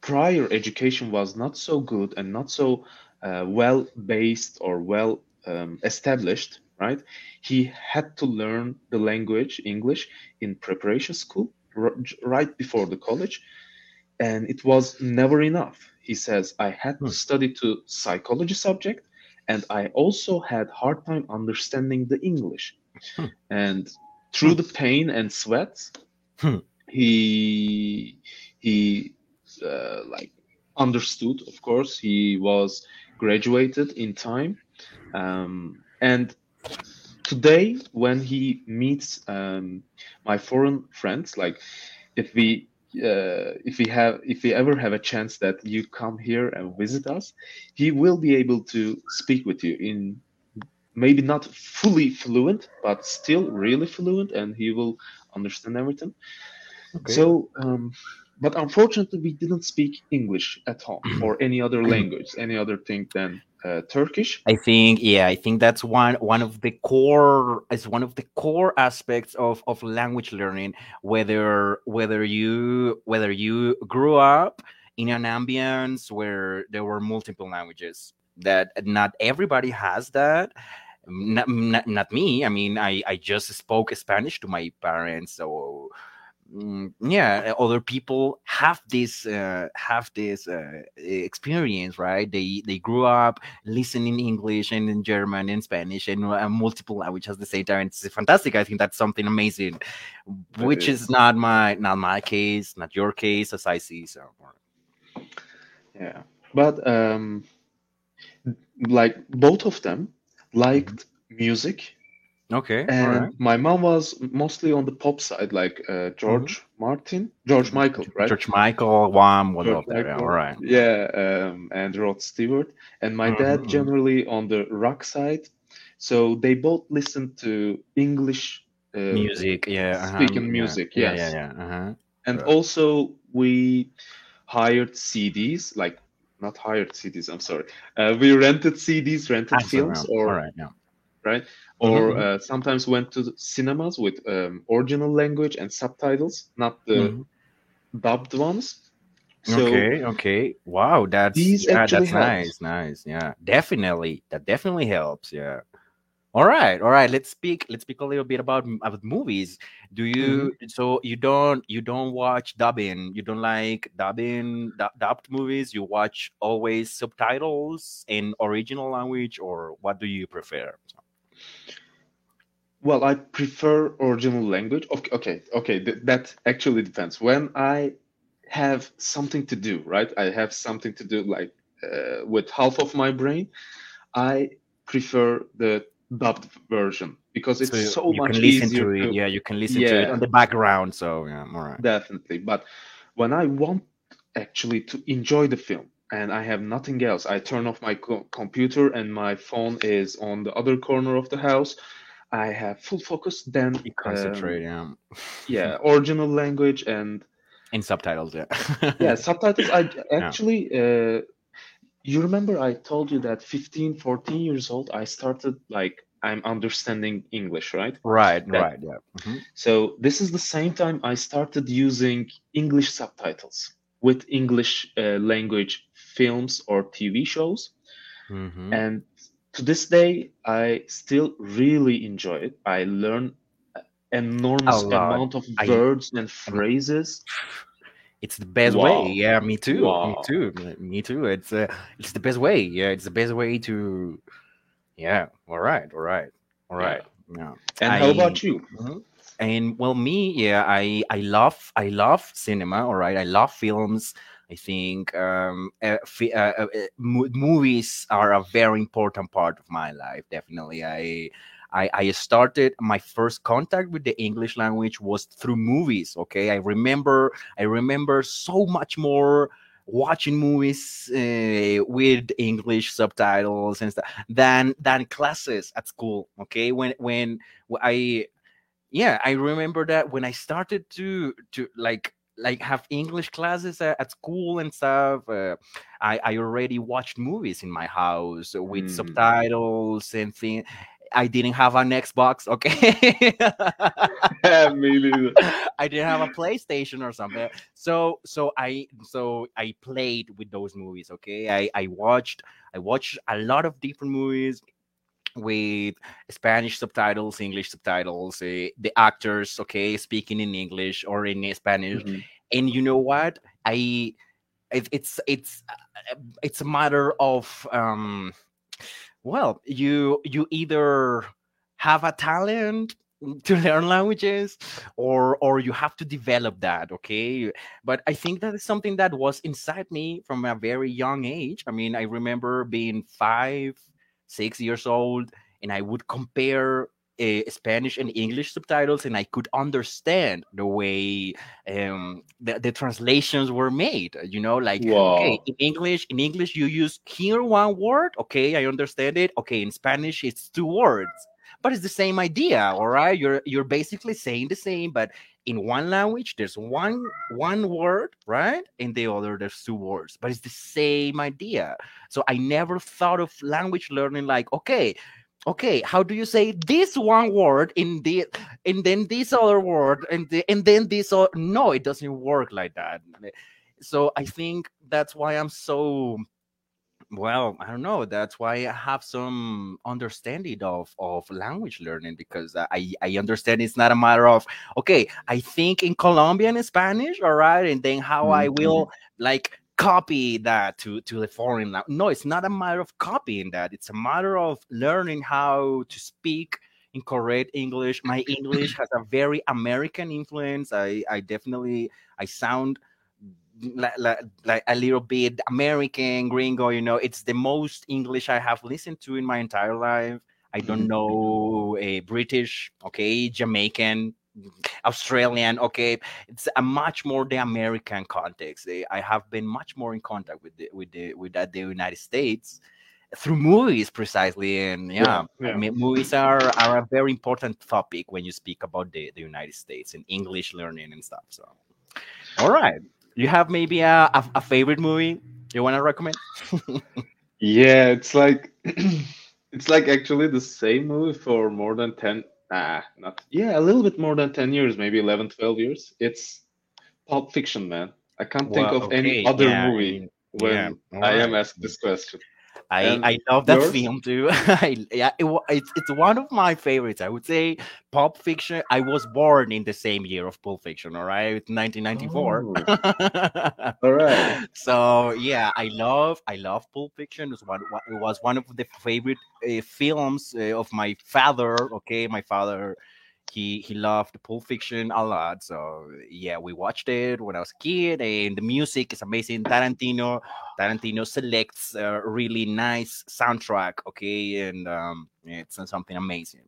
prior education was not so good and not so uh, well based or well um, established, right? He had to learn the language English in preparation school r- right before the college, and it was never enough. He says I had to Hmm. study to psychology subject, and I also had hard time understanding the English, Hmm. and through the pain and sweat, Hmm. he he uh, like understood of course. He was graduated in time. Um, and today when he meets um, my foreign friends like if we uh, if we have if we ever have a chance that you come here and visit us he will be able to speak with you in maybe not fully fluent but still really fluent and he will understand everything. Okay. so, um, but unfortunately, we didn't speak English at all or any other language, any other thing than uh, Turkish. I think yeah, I think that's one one of the core is one of the core aspects of of language learning. Whether whether you whether you grew up in an ambience where there were multiple languages, that not everybody has that. Not, not, not me. I mean, I I just spoke Spanish to my parents, so yeah other people have this uh, have this uh, experience right? They they grew up listening english and in german and spanish and uh, multiple languages at the same time. It's fantastic. I think that's something amazing which is. is. not my not my case not your case as i see so. Yeah, but um, like both of them liked music, okay and right my mom was mostly on the pop side, like uh, George Martin, George Michael, right? george michael wham what George yeah, all right yeah, um, and Rod Stewart, and my dad Mhm. generally on the rock side. So they both listened to English uh, music yeah uh-huh, speaking yeah, music, yeah yeah yeah uh-huh. And Right. also we hired CDs, like not hired CDs, I'm sorry. Uh, we rented CDs, rented That's films, around. or all right yeah right, or Mhm. uh, sometimes went to cinemas with um, original language and subtitles, not the Mhm. dubbed ones. So okay okay. Wow that's yeah that's nice nice. Yeah definitely. That definitely helps yeah. All right all right. Let's speak let's speak a little bit about about movies. Do you so you don't you don't watch dubbing. You don't like dubbing du- dubbed movies. You watch always subtitles in original language or what do you prefer Well, I prefer original language. Okay, okay, okay. th- that actually depends. When I have something to do, right? I have something to do, like uh, with half of my brain. I prefer the dubbed version because it's so you, so you much can listen easier to it to, yeah you can listen to it on the background so yeah all right definitely. But when I want actually to enjoy the film and I have nothing else, I turn off my co- computer and my phone is on the other corner of the house. I have full focus, then you um, concentrate yeah yeah, [LAUGHS] original language and in subtitles yeah [LAUGHS] yeah, subtitles. I actually, uh, you remember I told you that 15, 14 years old, I started like I'm understanding English, right? right That right yeah Mhm. so this is the same time I started using English subtitles with English uh, language films or TV shows, Mhm. and to this day I still really enjoy it. I learn enormous amount of words and I'm- phrases. it's the best way yeah me too me too me too it's uh, it's the best way yeah it's the best way to Yeah. All right. All right. All right. Yeah. And how about you? Mhm. And well, me, yeah, I I love I love cinema. All right, I love films. I think um, fi- uh, uh, uh, movies are a very important part of my life. Definitely, I. I, I started my first contact with the English language was through movies. Okay, I remember I remember so much more watching movies uh, with English subtitles and stuff than than classes at school. Okay, when when I yeah i remember that when i started to to like like have english classes at, at school and stuff uh, i i already watched movies in my house with Mm. subtitles and things i didn't have an xbox [LAUGHS] okay [LAUGHS] Me neither. [LAUGHS] i didn't have a playstation or something so so i so i played with those movies okay i i watched i watched a lot of different movies with Spanish subtitles, English subtitles, uh, the actors, okay, speaking in English or in Spanish. Mhm. And you know what? I it, it's it's uh, it's a matter of um well, you you either have a talent to learn languages or or you have to develop that okay but i think that is something that was inside me from a very young age i mean i remember being five six years old and i would compare uh, spanish and english subtitles and i could understand the way um the, the translations were made you know like okay in english in english you use here one word okay i understand it okay in spanish it's two words but it's the same idea all right? You're you're basically saying the same but in one language there's one one word right? In the other there's two words but it's the same idea. So i never thought of language learning like okay okay how do you say this one word in the and then this other word and the, and then this no it doesn't work like that. So i think that's why i'm so well i don't know that's why i have some understanding of of language learning because i i understand it's not a matter of okay i think in colombian spanish all right and then how i Mhm. will like copy that to to the foreign language no it's not a matter of copying that it's a matter of learning how to speak in correct english my english has a very american influence i i definitely i sound like, like, like a little bit American gringo, you know, it's the most English I have listened to in my entire life. I don't Mhm. know a British, okay, Jamaican, Australian, okay. It's a much more the American context. I have been much more in contact with the with the with the United States through movies precisely and yeah, Yeah. I Yeah. mean, movies are are a very important topic when you speak about the, the United States and English learning and stuff. So all right. You have maybe a, a, a favorite movie you want to recommend? [LAUGHS] Yeah, it's like [CLEARS THROAT] it's like actually the same movie for more than 10 ah not yeah, a little bit more than 10 years, maybe 11, 12 years. It's Pulp Fiction, man. I can't think Well, of any other yeah, I movie mean, when yeah, all I am asked this question. I And I love that yours? film too. [LAUGHS] I, yeah, it, it's it's one of my favorites. I would say Pulp Fiction. I was born in the same year of Pulp Fiction. All right, 1994. Oh, [LAUGHS] all right. so yeah, I love I love Pulp Fiction. It was one one- it was one of the favorite uh, films uh, of my father. Okay, my father he he loved Pulp Fiction a lot. So yeah, we watched it when I was a kid, and the music is amazing. Tarantino Tarantino selects a really nice soundtrack. Okay, and um, it's something amazing.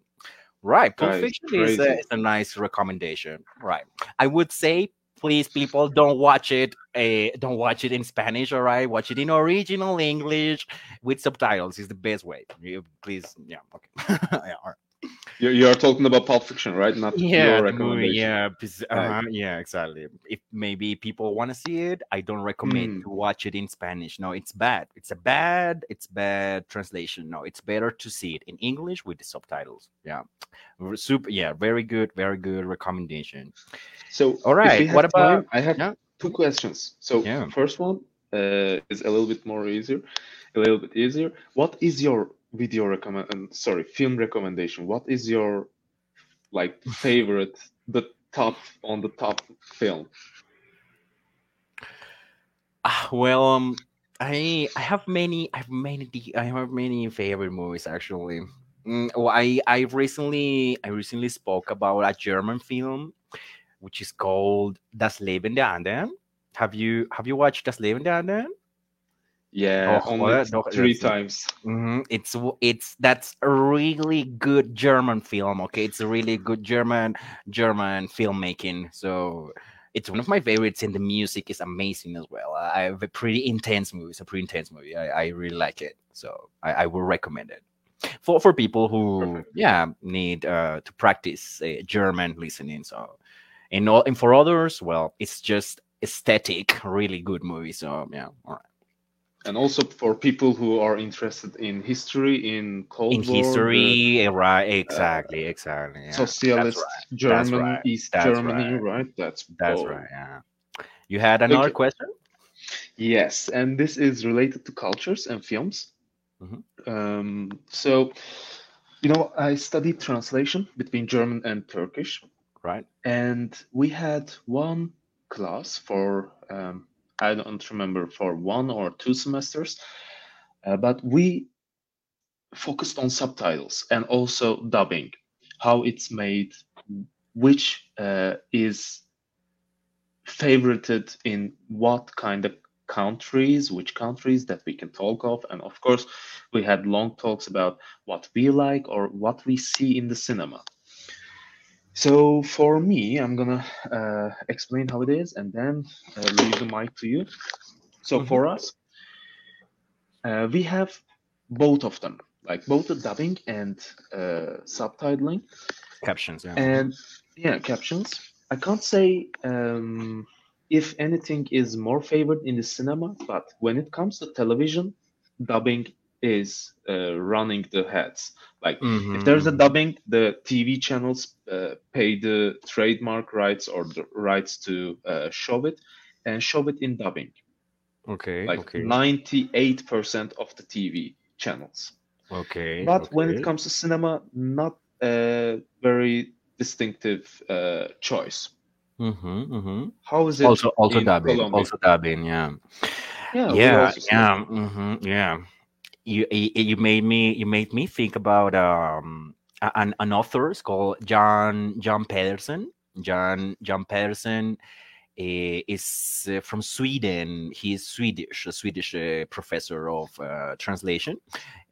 Right, Pulp Guys, Fiction is a, is a nice recommendation. Right, I would say please people don't watch it uh, don't watch it in spanish all right watch it in original english with subtitles is the best way you please yeah okay [LAUGHS] yeah, all right. You you are talking about Pulp Fiction, right? Not yeah movie yeah uh-huh, yeah exactly if maybe people want to see it i don't recommend Mm. to watch it in spanish no it's bad it's a bad it's bad translation no it's better to see it in english with the subtitles yeah super yeah very good very good recommendation So all right. what about time, I have yeah two questions. So yeah first one uh, is a little bit more easier, a little bit easier. What is your video recommend? um, Sorry, film recommendation. What is your like favorite, the top on the top film? Ah, well, um, I I have many I have many I have many favorite movies actually. Mm, I I recently I recently spoke about a German film which is called Das Leben der Anderen. Have you have you watched Das Leben der Anderen? Yeah, Oh, only what? Three times. Mhm. It's it's that's a really good German film. Okay, it's a really good German German filmmaking. So it's one of my favorites, and the music is amazing as well. I I have a pretty intense movie. It's a pretty intense movie. I, I really like it. So I, I will recommend it for for people who Perfect. yeah need uh, to practice uh, German listening. So and all, and for others, well, it's just aesthetic, really good movie. So yeah, all right. And also for people who are interested in history, in Cold in War, the history eh, right exactly exactly yeah. socialist That's German, right. East That's Germany, right. right? That's that's both. right yeah you had another Okay. question Yes, and this is related to cultures and films. Mhm. Um, so, you know, I studied translation between German and Turkish, right and we had one class for um, I don't remember for one or two semesters, uh, but we focused on subtitles and also dubbing, how it's made, which uh, is favorited in what kind of countries, which countries that we can talk of, and of course, we had long talks about what we like or what we see in the cinema. So for me, I'm gonna uh, explain how it is and then uh, leave the mic to you. So Mhm. for us, uh, we have both of them, like both the dubbing and uh, subtitling, captions yeah and yeah, captions. I can't say um, if anything is more favored in the cinema, but when it comes to television, dubbing is uh, running the heads. Like if there's a dubbing, the TV channels uh, pay the trademark rights or the rights to uh, show it and show it in dubbing. okay Like okay 98% of the TV channels. okay But when it comes to cinema, not a very distinctive uh, choice. Mhm, mhm. How is it also also in dubbing Colombia? also dubbing yeah Yeah, yeah yeah hmm yeah you, you made me you made me think about um an, an author. It's called john john pedersen. John john pedersen eh, is uh, from sweden. He's swedish a swedish uh, professor of uh, translation.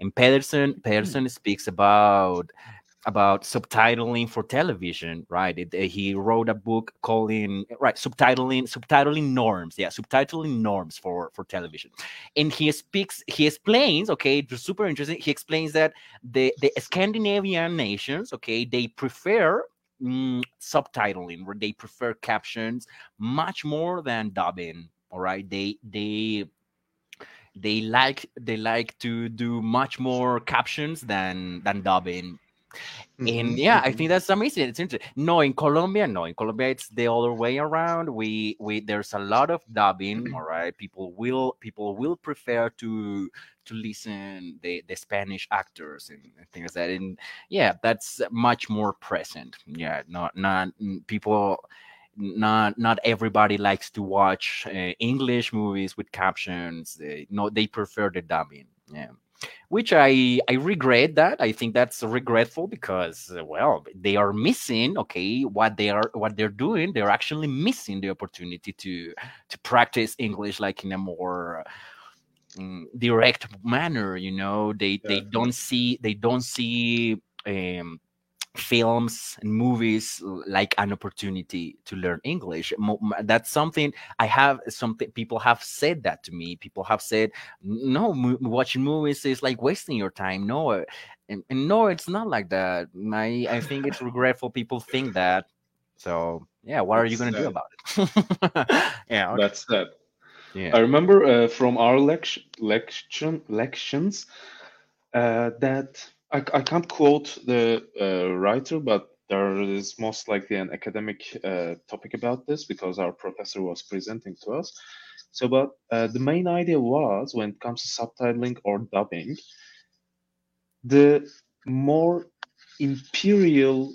And pedersen pedersen speaks about about subtitling for television right? It, uh, he wrote a book calling right subtitling subtitling norms yeah subtitling norms for for television. And he speaks he explains okay it's super interesting he explains that the the scandinavian nations okay they prefer mm, subtitling where they prefer captions much more than dubbing all right? They they they like they like to do much more captions than than dubbing and Mhm, yeah i mhm. think that's amazing. It's interesting no in colombia no in colombia it's the other way around. We we there's a lot of dubbing all right people will people will prefer to to listen the the spanish actors and things like that. And yeah that's much more present. Yeah not not people not not everybody likes to watch uh, english movies with captions. They, no they prefer the dubbing. Yeah which I I regret that. I think that's regretful because uh, well, they are missing okay what they are what they're doing. They're actually missing the opportunity to to practice English like in a more mm, direct manner. You know, they they don't see they don't see um, films and movies like an opportunity to learn english. That's something i have something people have said that to me. People have said no watching movies is like wasting your time. No uh, and, and no it's not like that. I i think it's [LAUGHS] regretful people think that. So yeah what are you gonna do about it? [LAUGHS] Yeah okay. That's that. Yeah. I remember uh, from our lection, lection lections uh, that I, I can't quote the uh, writer, but there is most likely an academic uh, topic about this because our professor was presenting to us. So, but uh, the main idea was when it comes to subtitling or dubbing, the more imperial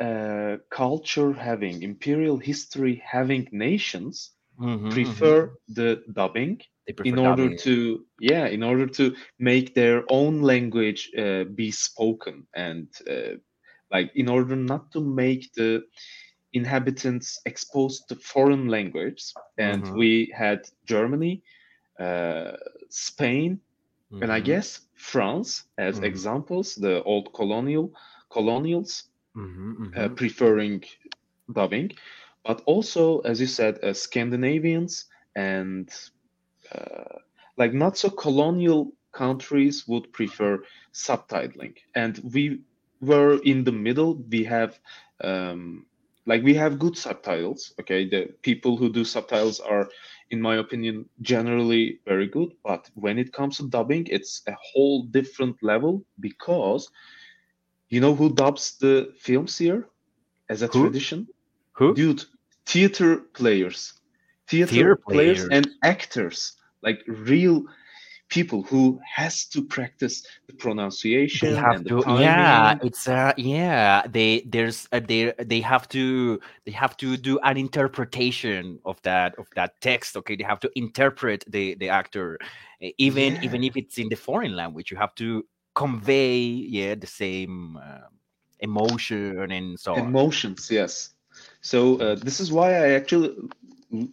uh, culture having, imperial history having nations Mhm, mhm. prefer the dubbing in order to yeah in order to make their own language uh, be spoken and uh, like in order not to make the inhabitants exposed to foreign language. And Mhm, we had germany uh, spain and i mhm, guess france as mhm, examples the old colonial colonials mhm, uh, mhm. preferring dubbing. But also as you said uh, scandinavians and uh, like not so colonial countries would prefer subtitling. And we were in the middle. We have um, like we have good subtitles okay? The people who do subtitles are in my opinion generally very good. But when it comes to dubbing it's a whole different level because you know who dubs the films here as a Who? tradition? Who? dude theater players. Theater Theater players players. and actors like real people who has to practice the They pronunciation have and the to, timing yeah, it's uh, yeah. They there's uh, they they have to they have to do an interpretation of that of that text. Okay, they have to interpret the the actor, even yeah even if it's in the foreign language. You have to convey yeah the same uh, emotion and so on. emotions yes so uh, this is why i actually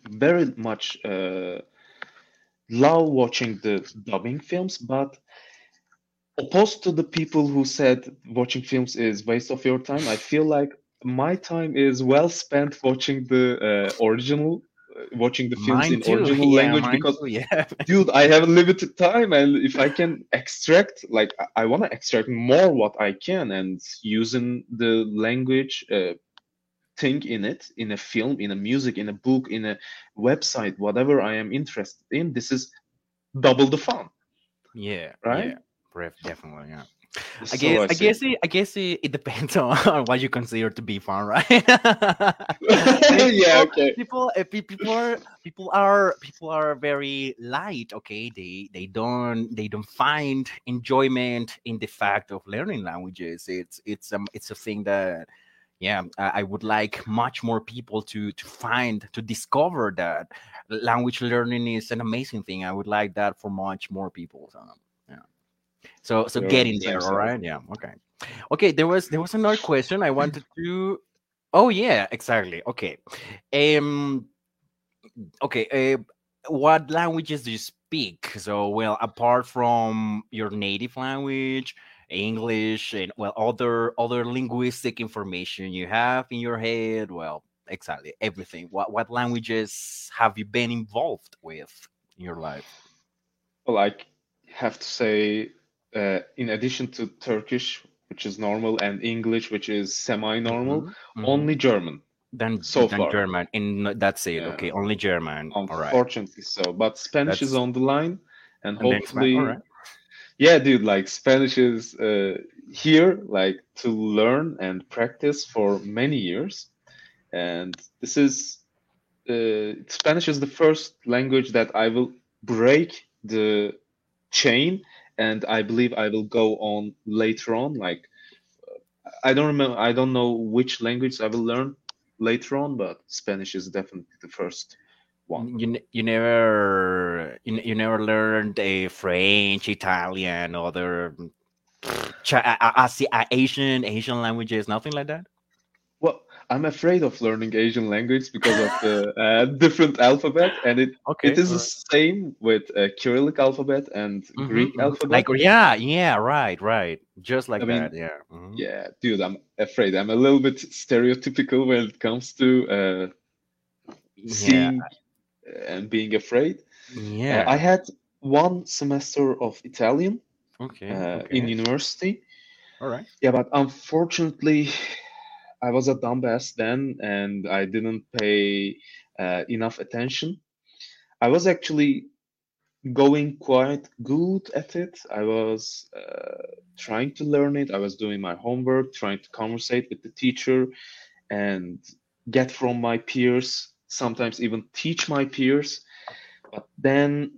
very much uh, love watching the dubbing films but opposed to the people who said watching films is waste of your time i feel like my time is well spent watching the uh, original uh, watching the films Mine in too. original Yeah, language because too. Yeah. [LAUGHS] dude i have a limited time and if i can extract like i, I want to extract more what i can and using the language uh, thing in it in a film in a music in a book in a website whatever i am interested in this is double the fun Yeah, right yeah, definitely. Yeah. I how guess i I guess it, I guess it, it depends on, [LAUGHS] on what you consider to be fun, right? [LAUGHS] yeah people okay people uh, people are people are people are very light, okay? They they don't they don't find enjoyment in the fact of learning languages. It's it's um it's a thing that yeah, I, I would like much more people to to find to discover that language learning is an amazing thing. I would like that for much more people. So, yeah. So so We're get in there, all right? Yeah. Okay. Okay. There was there was another question I wanted [LAUGHS] to. Oh yeah, exactly. Okay. Um. Okay. Uh, what languages do you speak? So well, apart from your native language, English, and well, other other linguistic information you have in your head. Well, exactly everything. What what languages have you been involved with in your life? well i have to say uh, in addition to turkish which is normal and english which is semi-normal Mhm, mhm. only german Then so far German, and that's it. yeah Okay, only German. All right. unfortunately so but spanish is on the line and and then Spa- all hopefully. Yeah dude like spanish is uh, here like to learn and practice for many years. And this is uh, spanish is the first language that i will break the chain and i believe i will go on later on like i don't remember i don't know which language i will learn later on but spanish is definitely the first one You you never you, you never learned a French, Italian, other Chi- Asi- uh, Asian Asian languages, nothing like that. well i'm afraid of learning asian language because of the [LAUGHS] uh, different alphabet and it Okay. it is all the right. same with uh, cyrillic alphabet and Mhm, greek mhm. alphabet Like yeah, yeah, right, right. Just like I mean, that. Yeah. mhm. yeah dude i'm afraid i'm a little bit stereotypical when it comes to uh, Yeah. Seeing and being afraid Uh, Yeah. i had one semester of italian Okay. uh, in university All right. yeah but unfortunately i was a dumbass then and i didn't pay uh, enough attention i was actually going quite good at it i was uh, trying to learn it i was doing my homework trying to conversate with the teacher and get from my peers sometimes even teach my peers but then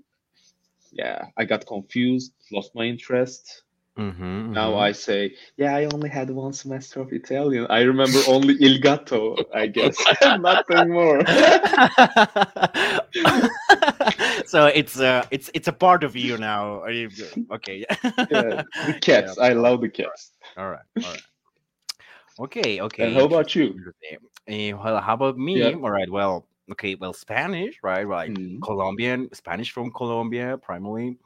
yeah i got confused lost my interest Mm-hmm, now mm-hmm. I say, yeah, I only had one semester of Italian. I remember only Il Gatto, I guess, [LAUGHS] nothing more. [LAUGHS] so it's uh it's it's a part of you now. Are you okay? [LAUGHS] yeah, the cats. I love the cats. All right, all right. Okay, okay. And how about you? Uh, well, how about me? Yeah. All right. Well, okay. Well, Spanish, right? Right. Mm, Colombian, Spanish from Colombia, primarily.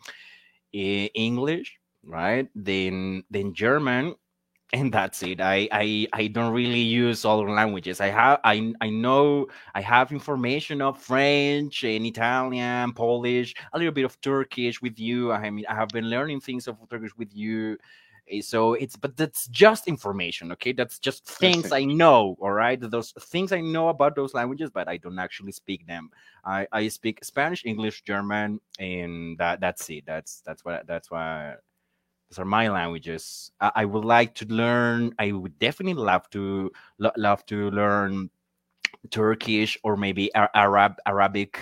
Eh, English, right? Then then German, [LAUGHS] and that's it. I I I don't really use other languages. I have I I know I have information of French and Italian, Polish, a little bit of Turkish with you. I mean, I have been learning things of Turkish with you. Eh, So it's but that's just information, okay? That's just things. I know, all right? Those things I know about those languages, but I don't actually speak them. I, I speak Spanish, English, German, and that that's it. That's that's what that's why those are my languages. I, I would like to learn. I would definitely love to lo- love to learn Turkish or maybe Ar- Arab Arabic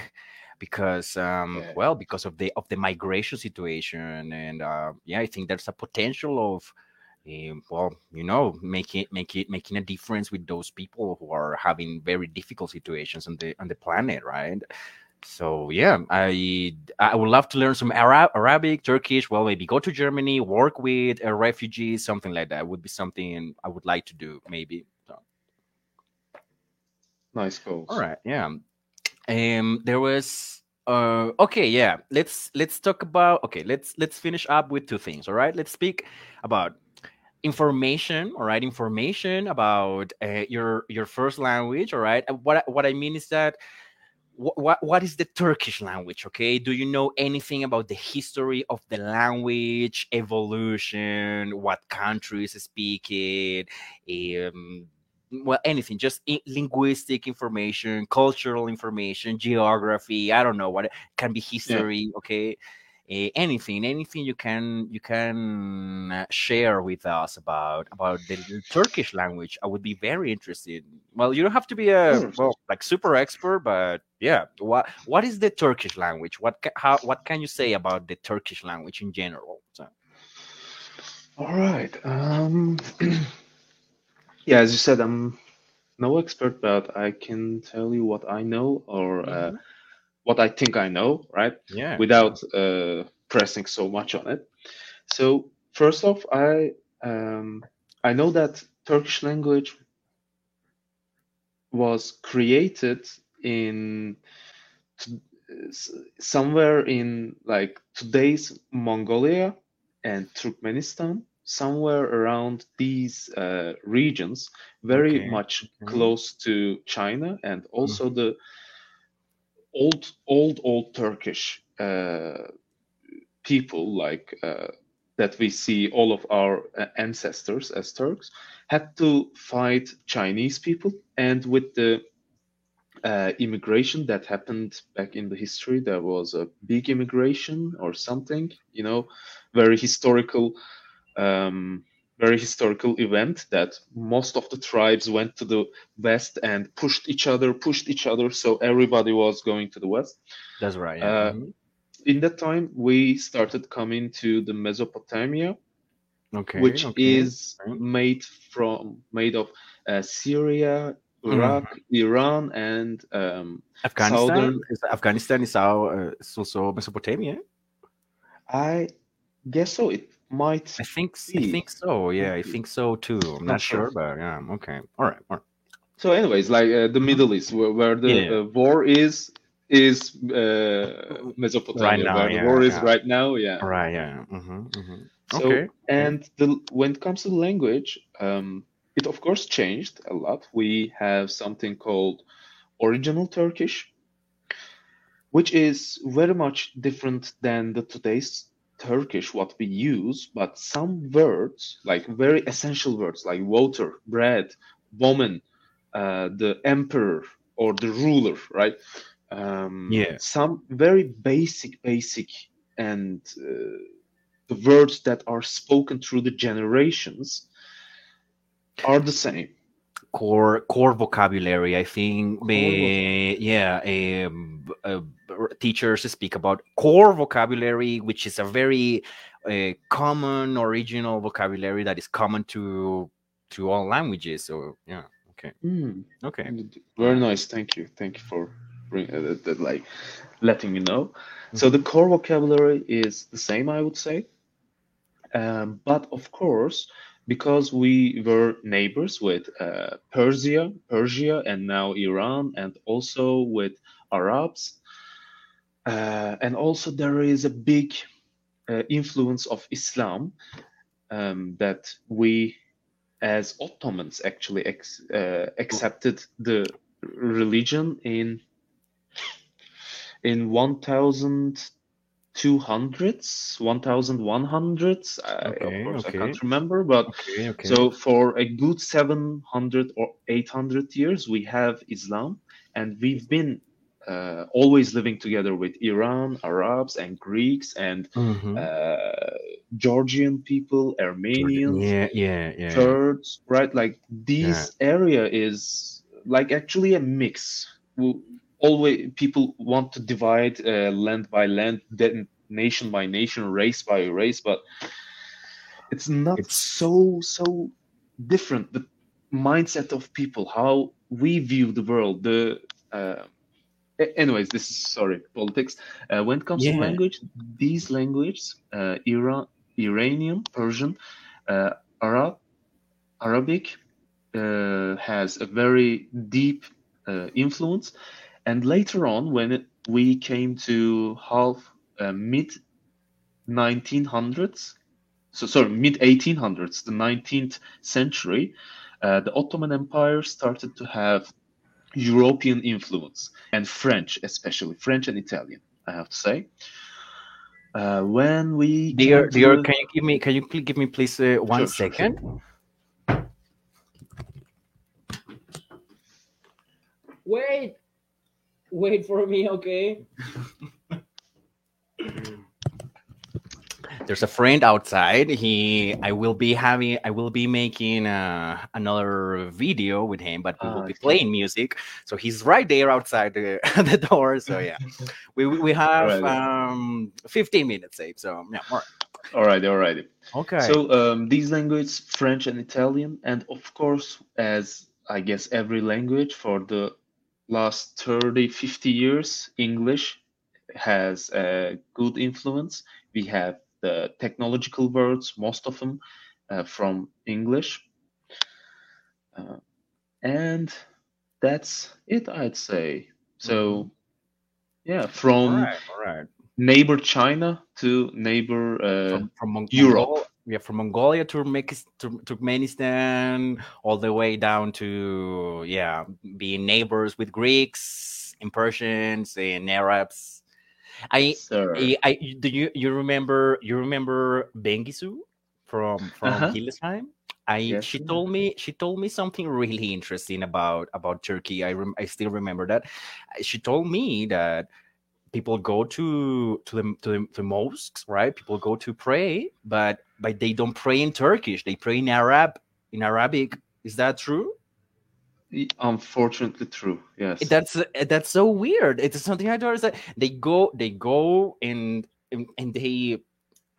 because um Yeah. well because of the of the migration situation and uh, yeah I think there's a potential of um, well you know making make it making a difference with those people who are having very difficult situations on the on the planet right so yeah i i would love to learn some Arab, arabic turkish well maybe go to germany work with uh, refugees something like that would be something i would like to do maybe so, nice goals. all right yeah um there was uh okay yeah let's let's talk about okay let's let's finish up with two things all right? Let's speak about information all right? Information about uh, your your first language all right? What what i mean is that what, what what is the turkish language okay? Do you know anything about the history of the language evolution what countries speak it um well anything just i- linguistic information cultural information geography i don't know what it can be history okay? Eh, anything anything you can you can uh, share with us about about the l- turkish language i would be very interested. Well you don't have to be a well like super expert but yeah what what is the turkish language? What ca- how what can you say about the turkish language in general? So All right. Um, [CLEARS THROAT] yeah, as you said, I'm no expert, but I can tell you what I know or uh, what I think I know, right? yeah Without uh, pressing so much on it. So first off, I um, I know that Turkish language was created in t- somewhere in like today's Mongolia and Turkmenistan, somewhere around these uh, regions, very Okay, much okay. close to China, and also the old, old, old Turkish uh, people like uh, that we see all of our uh, ancestors as Turks had to fight Chinese people, and with the uh, immigration that happened back in the history, there was a big immigration or something, you know, very historical, um, very historical event that most of the tribes went to the west and pushed each other, pushed each other, so everybody was going to the west that's right yeah uh, mhm. in that time we started coming to the mesopotamia okay which okay. is made from made of uh, syria iraq iran and um, Afghanistan southern- is Afghanistan is our uh, is also Mesopotamia. i guess so it might I think s- I Be. think so. Yeah, I think so too. I'm not, Not sure, sure. but yeah, okay. All right. All right. so anyways like uh, the middle east where, where the Yeah. uh, war is is uh, mesopotamia Right now, where the yeah, war is yeah. right now yeah All right. Yeah. Mm-hmm, mm-hmm. So, Okay. and the when it comes to language, um, it of course changed a lot. We have something called original Turkish, which is very much different than the today's Turkish what we use, but some words, like very essential words like water, bread, woman, uh, the emperor or the ruler, right? Um, Yeah. Some very basic, basic, and uh, the words that are spoken through the generations are the same. Core core vocabulary. I think. Core eh, yeah. Um, uh, teachers speak about core vocabulary, which is a very uh, common original vocabulary that is common to to all languages. So yeah. Okay. Hmm, Okay. Very nice. Thank you. Thank you for bring, uh, that, that, like letting me know. So the core vocabulary is the same, I would say. Um, but of course, because we were neighbors with uh, Persia, Persia, and now Iran, and also with Arabs, uh, and also there is a big uh, influence of Islam um, that we, as Ottomans, actually ex- uh, accepted the religion in in 1200s 1100s Okay, of course okay. i can't remember but Okay, okay. so for a good 700 or 800 years we have islam and we've been uh, always living together with iran arabs and greeks and Mhm. uh, georgian people armenians yeah, yeah, yeah. Kurds, right? Like this area is like actually a mix. Always people want to divide uh, land by land, then nation by nation, race by race, but it's not It's- so so different. The mindset of people, how we view the world, the uh, anyways, this is sorry politics. Uh, when it comes Yeah. to language, these languages, uh, Iran, Iranian, Persian, uh, Arab, Arabic uh, has a very deep uh, influence. And later on, when it, we came to half uh, mid 1900s, so sorry, mid 1800s, the 19th century, uh, the Ottoman Empire started to have European influence and French, especially French and Italian. I have to say. Uh, when we Dear, came to dear, the- can you give me? Can you please give me, please, uh, one Sure, sure, second? Wait, wait for me, okay? [LAUGHS] There's a friend outside. He, I will be having, I will be making uh, another video with him, but we will be okay. playing music. So he's right there outside the, [LAUGHS] the door. So yeah, [LAUGHS] we we have Alright. um 15 minutes saved. So yeah, more. all right, all right. Okay. So um, these languages, French and Italian, and of course, as I guess every language for the last 30, 50 years, English has a good influence. We have the technological words, most of them uh, from English. Uh, and that's it, I'd say. So, yeah, from right, all right. neighbor China to neighbor uh, From, from Mon- Europe. Mongol- yeah, from Mongolia to Turkmenistan, all the way down to yeah, being neighbors with Greeks and Persians and Arabs. I sir. I, I do you you remember you remember Bengisu from from Uh-huh. Hildesheim? I Yes, she told me she told me something really interesting about about Turkey. I rem, I still remember that. She told me that people go to to the to the, to mosques, right? People go to pray, but but they don't pray in Turkish. They pray in Arab in Arabic. Is that true? Unfortunately, true. Yes. that's that's so weird. It's something i don't understand they go they go and and, and they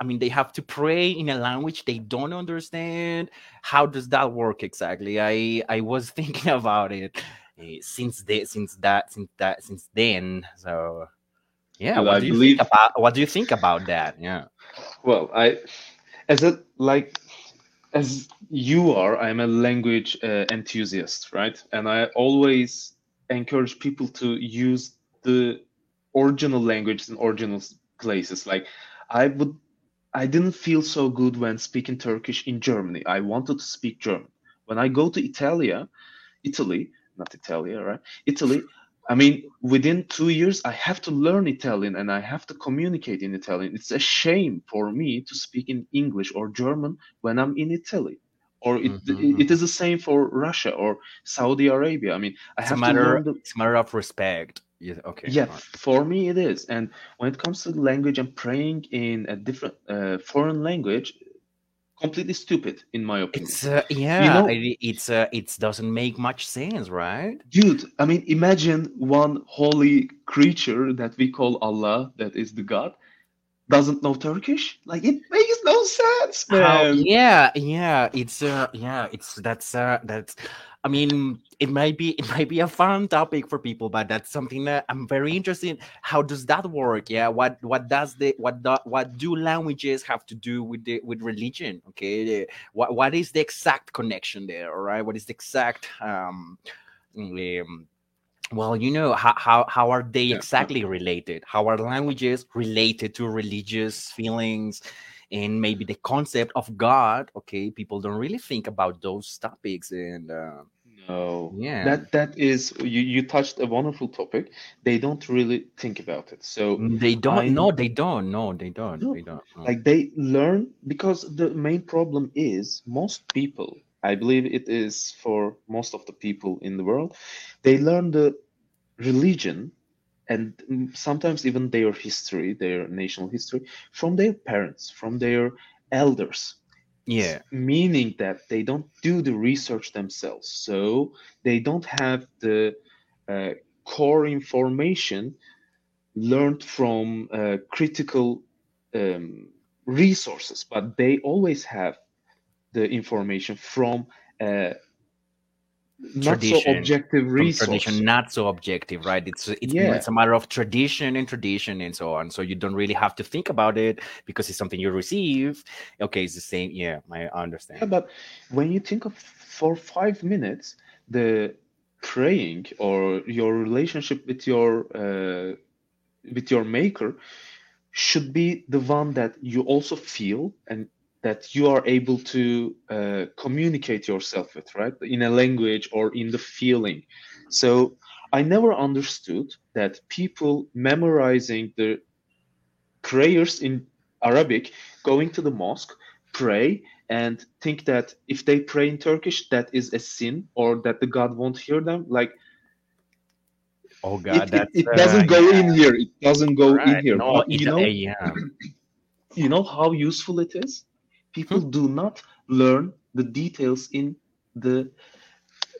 i mean they have to pray in a language they don't understand. How does that work exactly? I i was [LAUGHS] thinking about it eh, since the, since that since that since then. So yeah Well, what I do you believe- think about what do you think about that? Yeah. Well, I, as a like, as you are, I'm a language uh, enthusiast, right? And I always encourage people to use the original language in original places. Like, I would, I didn't feel so good when speaking Turkish in Germany. I wanted to speak German. When I go to Italia, Italy, not Italia, right? Italy. I mean, within two years, I have to learn Italian and I have to communicate in Italian. It's a shame for me to speak in English or German when I'm in Italy. Or it, Mhm. it is the same for Russia or Saudi Arabia. I mean, I it's a have to matter learn the, it's a matter of respect yeah okay yeah, right. for me it is. And when it comes to language and praying in a different uh, foreign language, completely stupid in my opinion. it's uh, yeah know- it, it's uh, it doesn't make much sense right Dude, I mean, imagine one holy creature that we call Allah, that is the God, doesn't know Turkish. Like it makes no sense, man. yeah, yeah, it's uh, yeah, it's that's uh, that's. I mean, it might be it might be a fun topic for people, but that's something that I'm very interested in. How does that work? Yeah, what what does the what do, what do languages have to do with the with religion? Okay, what what is the exact connection there? All right, what is the exact um, um well you know how, how how are they exactly related how are languages related to religious feelings and maybe the concept of god okay people don't really think about those topics and uh, No, Yeah. that that is you you touched a wonderful topic. They don't really think about it. So they don't I- no they don't no they don't No, they don't no. like they learn because the main problem is most people i believe it is for most of the people in the world they learn the religion and mm, sometimes even their history their national history from their parents from their elders. Yeah. Meaning that they don't do the research themselves. So they don't have the uh, core information learned from uh, critical um, resources but they always have the information from uh, not so Tradition, objective tradition not so objective right? It's it's, Yeah. it's a matter of tradition and tradition and so on. So you don't really have to think about it because it's something you receive. Okay it's the same. Yeah i understand. Yeah, but when you think of for five minutes, the praying or your relationship with your uh, with your maker should be the one that you also feel and that you are able to uh, communicate yourself with, right? In a language or in the feeling. So I never understood that people memorizing the prayers in Arabic, going to the mosque, pray, and think that if they pray in Turkish, that is a sin or that the God won't hear them. Like oh god it, that's it uh, doesn't go yeah, in here. It doesn't go in here. no But it, you know, uh, yeah [CLEARS THROAT] you know how useful it is. People Hmm. do not learn the details in the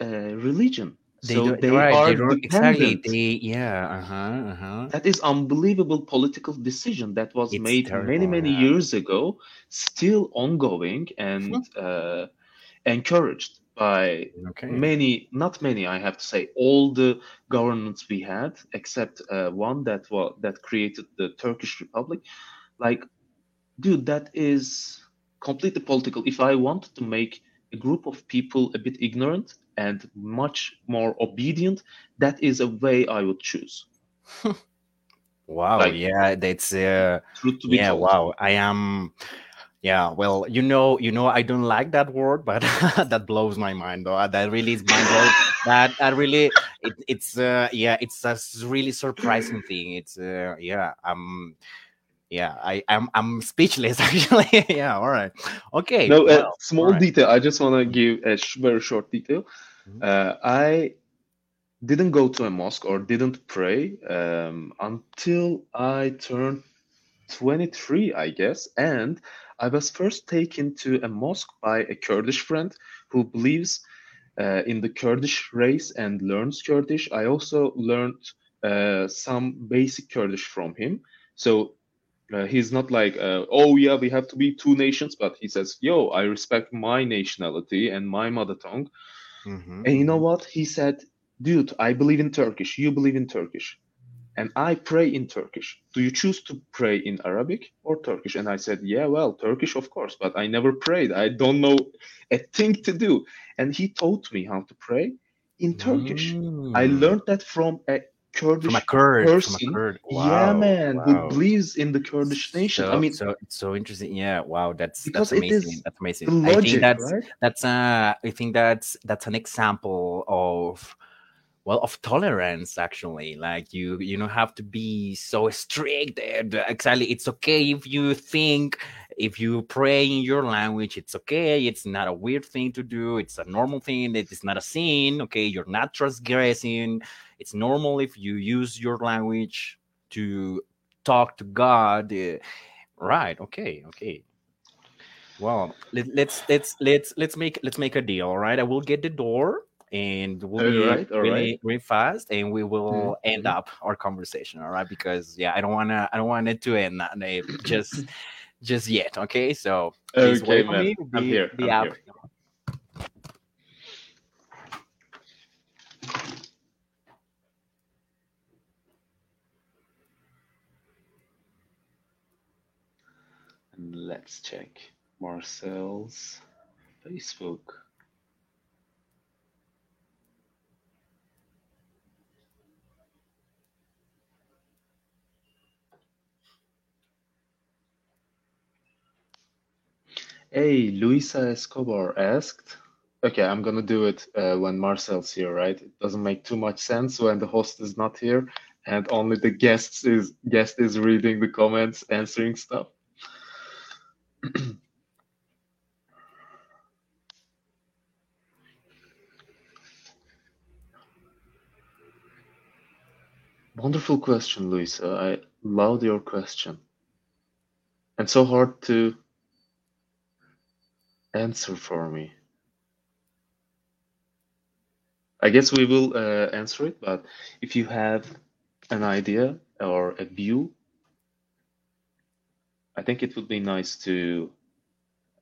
uh, religion, they so they right are they exactly they yeah uh-huh uh-huh That is unbelievable political decision that was It's made many terrible, many yeah. years ago, still ongoing and uh, encouraged by okay many, not many, I have to say, all the governments we had, except uh, one that was that created the Turkish Republic. Like, dude, that is completely political. If I want to make a group of people a bit ignorant and much more obedient, that is a way I would choose. [LAUGHS] wow like- yeah that's uh Truth to be yeah told. wow i am yeah well you know you know i don't like that word but [LAUGHS] that blows my mind though that really is mind blowing [LAUGHS] that that really it, it's uh yeah it's a really surprising thing it's uh yeah um yeah i i'm i'm speechless [LAUGHS] actually yeah all right okay No, a well, small alright. detail. I just want to give a sh- very short detail. Mhm. Uh, I didn't go to a mosque or didn't pray um, until I turned 23, I guess. And I was first taken to a mosque by a Kurdish friend who believes uh, in the Kurdish race and learns Kurdish. I also learned uh, some basic Kurdish from him. So uh, he's not like, uh, oh yeah, we have to be two nations, but he says, yo, I respect my nationality and my mother tongue. Mhm, And you know what? He said, dude, I believe in Turkish. You believe in Turkish. And I pray in Turkish. Do you choose to pray in Arabic or Turkish? And I said, yeah, well, Turkish, of course, but I never prayed. I don't know a thing to do. And he taught me how to pray in Turkish. I Mm. learned that from a Kurdish from a Kurd, person. from a Kurd. yeah, man, wow. who believes in the Kurdish nation. So, I mean, so so interesting. Yeah, wow, that's because that's amazing. is That's amazing. the I think that's right? that's uh I think that's that's an example of well of tolerance actually. Like you you don't have to be so strict. Exactly, it's okay if you think if you pray in your language, it's okay. It's not a weird thing to do. It's a normal thing. It is not a sin. Okay, you're not transgressing. It's normal if you use your language to talk to God. uh, right. Okay. Okay. Well, let, let's let's let's let's make let's make a deal. All right. I will get the door and we'll all be right, really, right. really fast and we will mm-hmm. end up our conversation all right because yeah i don't want to i don't want it to end just [LAUGHS] just yet okay so okay man me, be, i'm here, I'm up. here. Let's check Marcel's Facebook. Hey, Luisa Escobar asked. Okay, I'm gonna do it uh, when Marcel's here, right? It doesn't make too much sense when the host is not here and only the guests is guest is reading the comments, answering stuff. [CLEARS THROAT] Wonderful question, Luisa. I love your question. And so hard to answer for me. I guess we will uh, answer it, but if you have an idea or a view, I think it would be nice to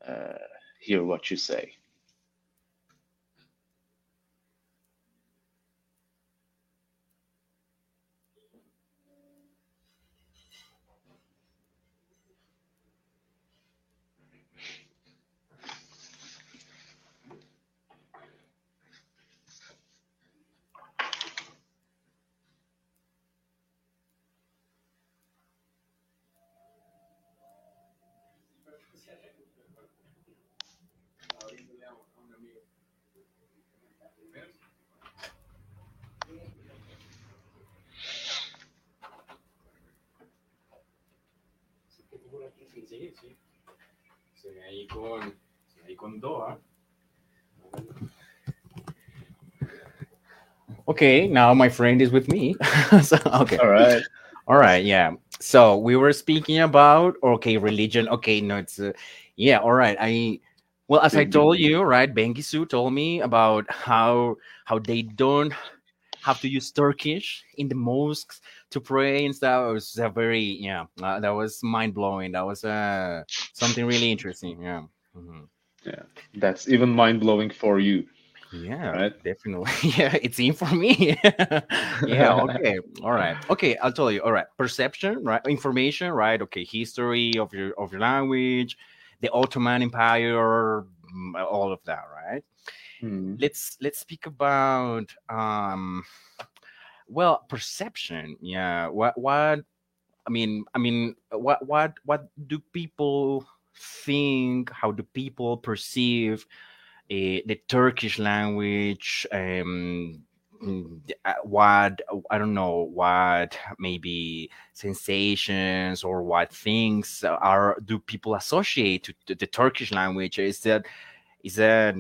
uh, hear what you say. Okay, now my friend is with me. [LAUGHS] so, okay. All right. All right, yeah. So we were speaking about okay, religion. Okay, no, it's uh, yeah. All right, I well, as I told you, right, Bengisu told me about how how they don't have to use Turkish in the mosques to pray and stuff. It was a very yeah, uh, that was mind blowing. That was uh something really interesting. Yeah. Mhm. Yeah, that's even mind blowing for you. Yeah, Right. definitely. [LAUGHS] Yeah, it's in for me. [LAUGHS] yeah, okay. All right. Okay, I'll tell you. All right. Perception, right? Information, right? Okay, history of your of your language, the Ottoman Empire, mm, all of that, right? Hmm. Let's let's speak about um well, perception. Yeah. What what I mean, I mean, what what what do people think? How do people perceive the Turkish language? Um, uh, what I don't know what maybe sensations or what things are do people associate to, to the Turkish language? Is that is that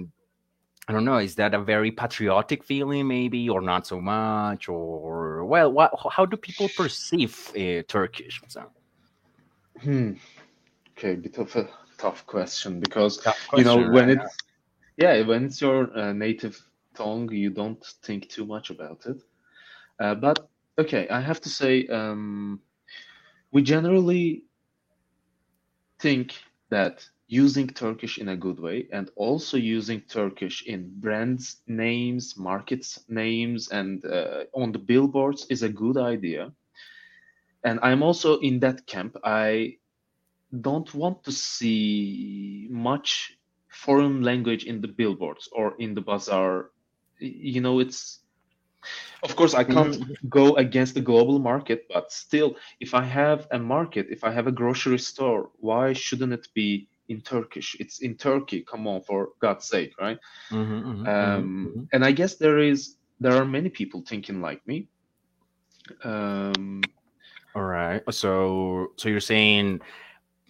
I don't know. Is that a very patriotic feeling, maybe, or not so much? Or well, what? How do people perceive uh, Turkish? So, Hmm. Okay, bit of a tough question because tough you know when right? it's yeah when it's your uh, native tongue you don't think too much about it. Uh, but okay, I have to say um, we generally think that using Turkish in a good way and also using Turkish in brands names, markets names, and uh, on the billboards is a good idea. And I'm also in that camp. I don't want to see much foreign language in the billboards or in the bazaar. You know, it's of course I can't go against the global market, but still, if I have a market, if I have a grocery store, why shouldn't it be in Turkish? It's in Turkey. Come on, for God's sake, right? Mhm, mhm, mhm, Um, mhm. and I guess there is there are many people thinking like me. Um, All right. So, so you're saying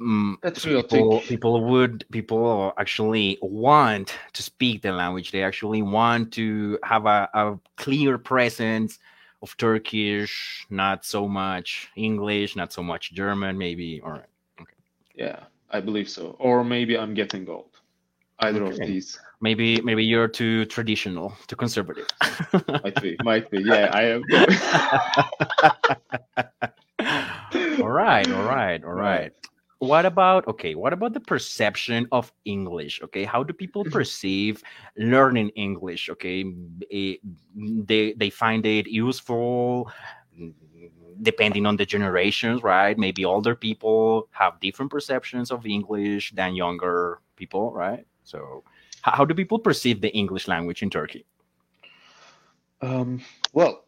mm, so patriotic. people people would people actually want to speak the language. They actually want to have a, a clear presence of Turkish, not so much English, not so much German, maybe. All right. Okay. Yeah, I believe so. Or maybe I'm getting old. Either of these Maybe maybe you're too traditional, too conservative. might be. Might be. Yeah, I am. [LAUGHS] all right, all right, all Right. What about okay? What about the perception of English? Okay, how do people perceive learning English? Okay, Eh, they they find it useful. depending on the generations, right? Maybe older people have different perceptions of English than younger people, right? So, how, how do people perceive the English language in Turkey? Um, well,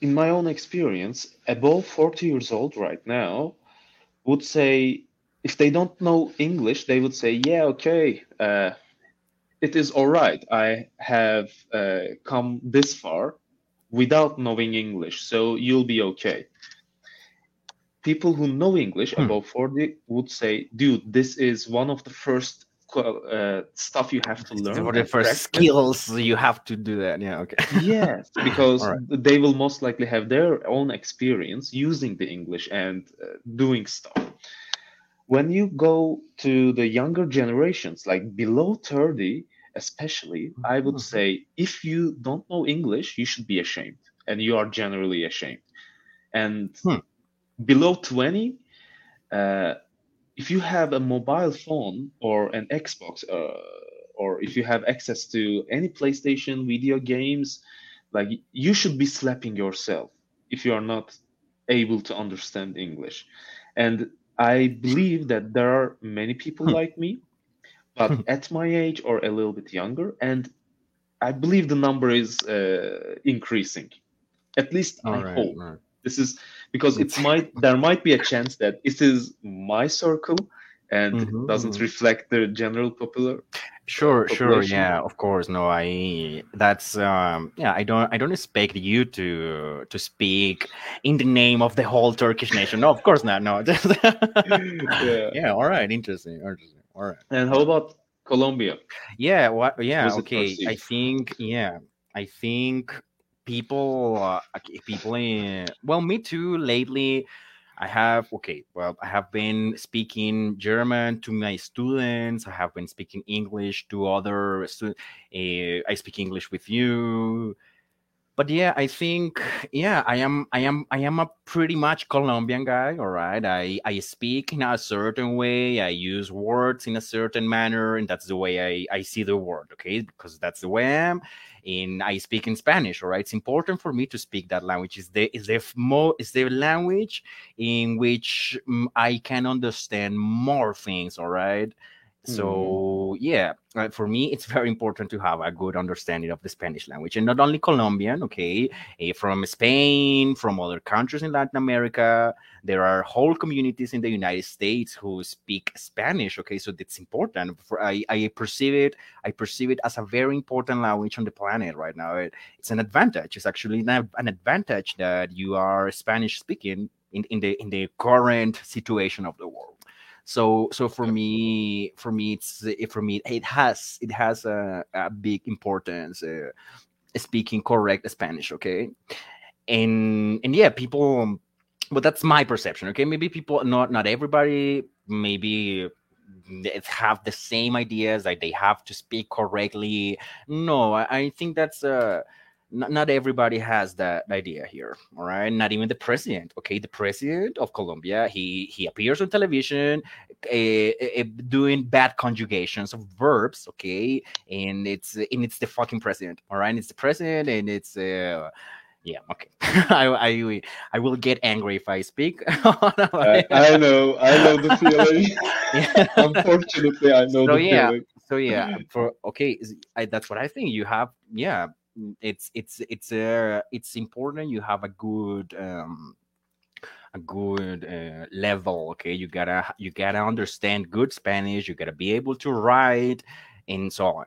in my own experience, above 40 years old right now would say if they don't know English, they would say, yeah, okay, uh, it is all right. I have uh, come this far without knowing English, so you'll be okay. People who know English Hmm. above 40 would say, dude, this is one of the first uh, stuff you have to learn. The first practice." skills, you have to do that. Yeah, okay. Yes, [LAUGHS] because right. they will most likely have their own experience using the English and uh, doing stuff. When you go to the younger generations, like below 30, especially, I would Mhm. say if you don't know English, you should be ashamed, and you are generally ashamed. And Hmm. below 20, uh, if you have a mobile phone or an Xbox, uh, or if you have access to any PlayStation video games, like you should be slapping yourself if you are not able to understand English. And I believe that there are many people Hmm. like me, but at my age or a little bit younger, and I believe the number is uh, increasing. At least I All right. hope right. this is because it might there might be a chance that it is my circle and Mhm, it doesn't mhm. reflect the general popular Sure, sure, yeah, of course. No, I that's um yeah, I don't I don't expect you to to speak in the name of the whole Turkish nation. No, of course not. No. [LAUGHS] Yeah. yeah, all right, interesting. Interesting. All right. and how about colombia Yeah, what yeah, Was okay. I think yeah, I think people uh, people in well, me too lately I have okay, well, I have been speaking German to my students. I have been speaking English to other students. Uh, I speak English with you. But yeah, I think yeah, I am I am I am a pretty much Colombian guy, all right? I I speak in a certain way, I use words in a certain manner, and that's the way I I see the world, okay? Because that's the way I am. And I speak in Spanish, all right? It's important for me to speak that language. Is the is the f- mo is the language in which mm, I can understand more things, all right? So yeah, uh, for me, it's [LAUGHS] very important to have a good understanding of the Spanish language, and not only Colombian. Okay, eh, from Spain, from other countries in Latin America, there are whole communities in the United States who speak Spanish. Okay, so that's important. For I, I perceive it, I perceive it as a very important language on the planet right now. It, it's an advantage. It's actually an, an advantage that you are Spanish speaking in, in the in the current situation of the world so so for me for me it's for me it has it has a, a big importance uh, speaking correct spanish okay? And and yeah people but that's my perception okay? Maybe people not not everybody maybe have the same ideas like they have to speak correctly. No i, I think that's uh not, not everybody has that idea here all right? Not even the president okay? The president of colombia he he appears on television uh, uh, doing bad conjugations of verbs okay? And it's and it's the fucking president all right? It's the president and it's uh yeah okay. [LAUGHS] I, I i will get angry if i speak. [LAUGHS] I, I know i know the feeling. [LAUGHS] Yeah. unfortunately i know So, the yeah. feeling. So yeah for okay I, that's what i think. You have yeah it's it's it's uh it's important you have a good um a good uh, level okay? You gotta you gotta understand good spanish you gotta be able to write and so on.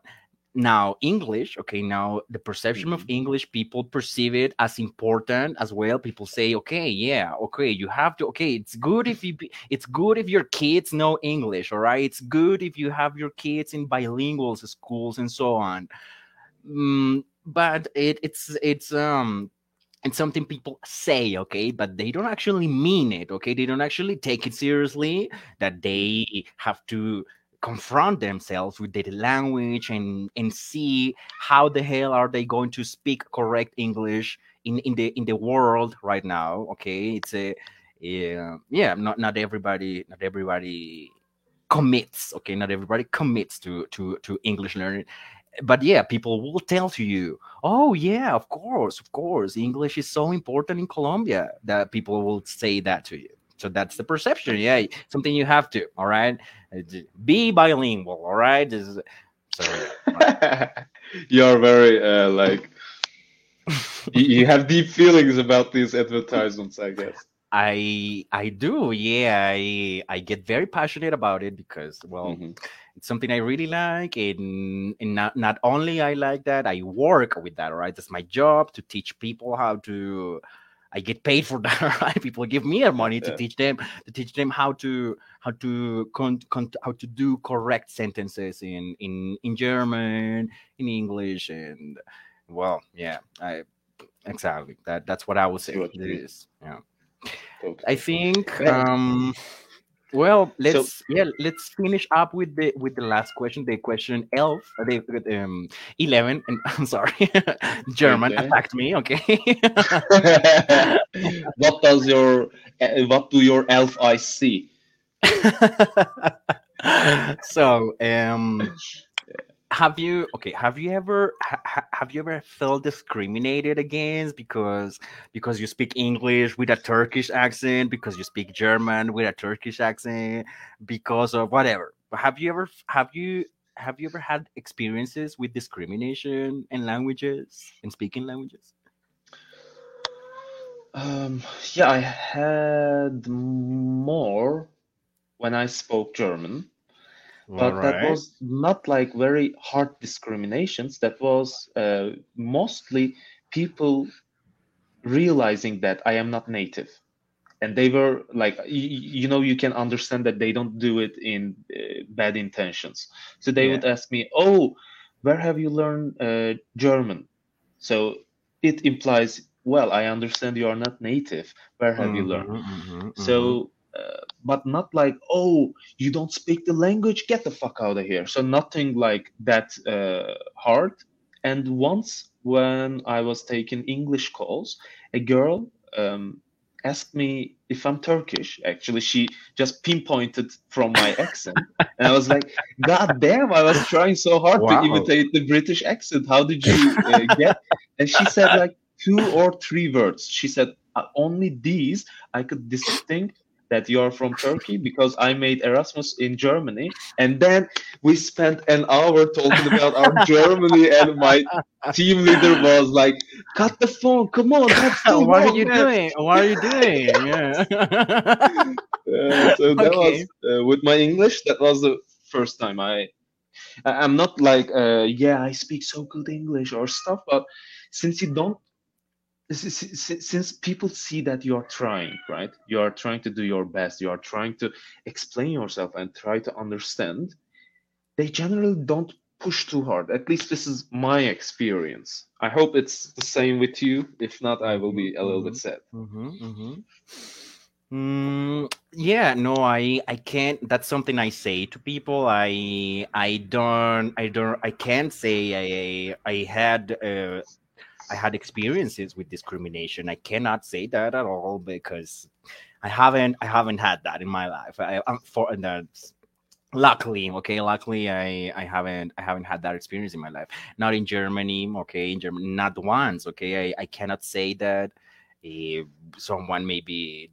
Now english okay now the perception of Mhm. english people perceive it as important as well. People say okay yeah okay you have to okay it's good if you be, it's good if your kids know english all right? It's good if you have your kids in bilingual schools and so on. Mm, but it, it's it's um it's something people say okay? But they don't actually mean it okay? They don't actually take it seriously that they have to confront themselves with the language and and see how the hell are they going to speak correct english in in the in the world right now okay? It's a yeah yeah not not everybody not everybody commits okay? Not everybody commits to to to english learning but yeah, people will tell to you, "Oh yeah, of course, of course, English is so important in Colombia." That people will say that to you. So that's the perception. Yeah, something you have to. All right, Uh, be bilingual. All right. Is- so [LAUGHS] You're very uh, like you, have deep feelings about these advertisements, I guess. I I do. Yeah, I I get very passionate about it because well, Mhm. It's something I really like, and and not not only I like that, I work with that. Right, that's my job to teach people how to. I get paid for [LAUGHS] that, right? People give me a money to Yeah. teach them to teach them how to how to con, con, how to do correct sentences in in in German, in English, and well, yeah, I exactly that that's what I would say. what. This, yeah. Totally. I think um well let's yeah let's finish up with the with the last question the question elf uh, the um 11 and [LAUGHS] i'm sorry [LAUGHS] german Okay. attacked me okay [LAUGHS] what does your uh, what do your elf eyes see? so um have you okay have you ever ha, ha- have you ever felt discriminated against because because you speak english with a turkish accent because you speak german with a turkish accent because of whatever? Have you ever have you have you ever had experiences with discrimination in languages in speaking languages? Um, yeah, I had more when I spoke German, but that was not like very hard discriminations. That was uh, mostly people realizing that I am not native. And they were like, y- y- you know, you can understand that they don't do it in uh, bad intentions. So they Yeah. would ask me, Oh, where have you learned uh, German? So it implies, well, I understand you are not native. Where have you learned? Mhm, mhm, mhm. Uh, but not like, oh, you don't speak the language, get the fuck out of here. So, nothing like that uh, hard. And once when I was taking English calls, a girl um, asked me if I'm Turkish. Actually, she just pinpointed from my [LAUGHS] accent. And I was like, God damn, I was trying so hard Wow. to imitate the British accent. How did you uh, get? [LAUGHS] And she said, like, two or three words. She said, "Uh, only these I could distinct that you're from Turkey because I made Erasmus in Germany. And then we spent an hour talking about our [LAUGHS] Germany, and my team leader was like, cut the phone, come on, that's [LAUGHS] so what are you man." doing? What are you doing? Yeah. [LAUGHS] Uh, so that Okay. was uh, with my English. That was the first time I. I'm not like, uh, yeah, I speak so good English or stuff, but since you don't, since people see that you are trying, right? You are trying to do your best. You are trying to explain yourself and try to understand. They generally don't push too hard. At least this is my experience. I hope it's the same with you. If not, I will be a little bit sad. Mm-hmm, mm-hmm. Mm, yeah, no, I I can't. That's something I say to people. I I don't I don't I can't say I I had uh, I had experiences with discrimination. I cannot say that at all because I haven't I haven't had that in my life. I, I'm for and that's luckily okay luckily i i haven't i haven't had that experience in my life not in germany okay in germany not once okay i, I cannot say that someone maybe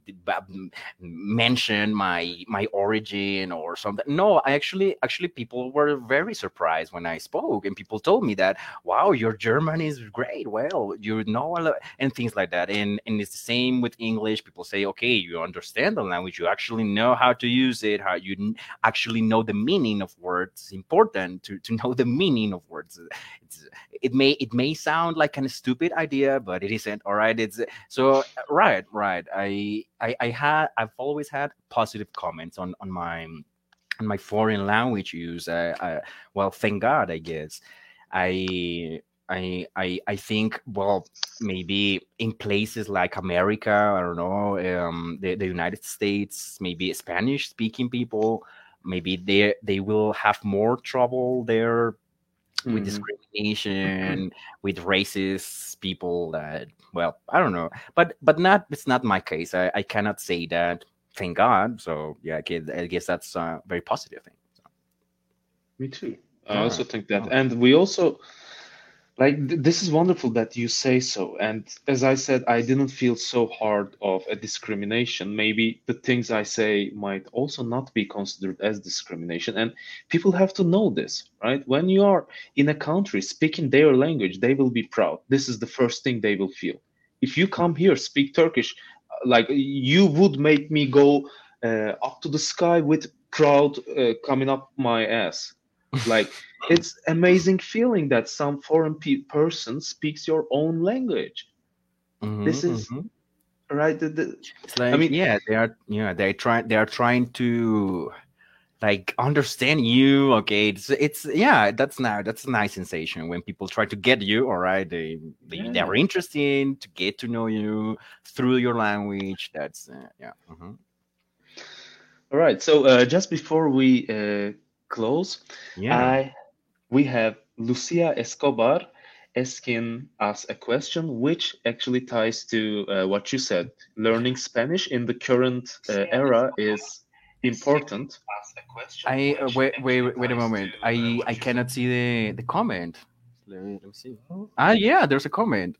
mentioned my my origin or something. No i actually actually people were very surprised when i spoke and people told me that wow your german is great. Well you know a lot and things like that. And and it's the same with english. People say okay you understand the language. You actually know how to use it how you actually know the meaning of words. It's important to, to know the meaning of words. It's, it may it may sound like a stupid idea but it isn't all right? It's so right right. I i, I had i've always had positive comments on on my on my foreign language use uh, uh, well thank god i guess. I I, I I think well maybe in places like America I don't know um, the, the United States maybe Spanish speaking people maybe they they will have more trouble there with Mhm. discrimination with racist people that well i don't know. But but not it's not my case. I, I cannot say that thank god. So yeah I guess, I guess that's a very positive thing Me too. I also think that, and we also like th- this is wonderful that you say so. And as i said i didn't feel so hard of a discrimination. Maybe the things i say might also not be considered as discrimination. And people have to know this right? When you are in a country speaking their language they will be proud. This is the first thing they will feel. If you come here speak turkish uh, like you would make me go uh, up to the sky with proud uh, coming up my ass like it's amazing feeling that some foreign pe- person speaks your own language Mhm, This is- mhm. right the, the, It's like, mean- yeah, they are, yeah, they try, they are trying to like understand you. Okay, it's, it's, yeah, that's now, that's a nice sensation when people try to get you. All right, they, they, they're interested to get to know you through your language. That's, uh, yeah. mhm. all right so uh, just before we uh, close Yeah. i we have lucia escobar asking us a question which actually ties to uh, what you said learning spanish in the current uh, era is important I uh, wait, wait, wait, wait a moment. I, I cannot see the, the comment. Let me, let me see. Ah, yeah, there's a comment.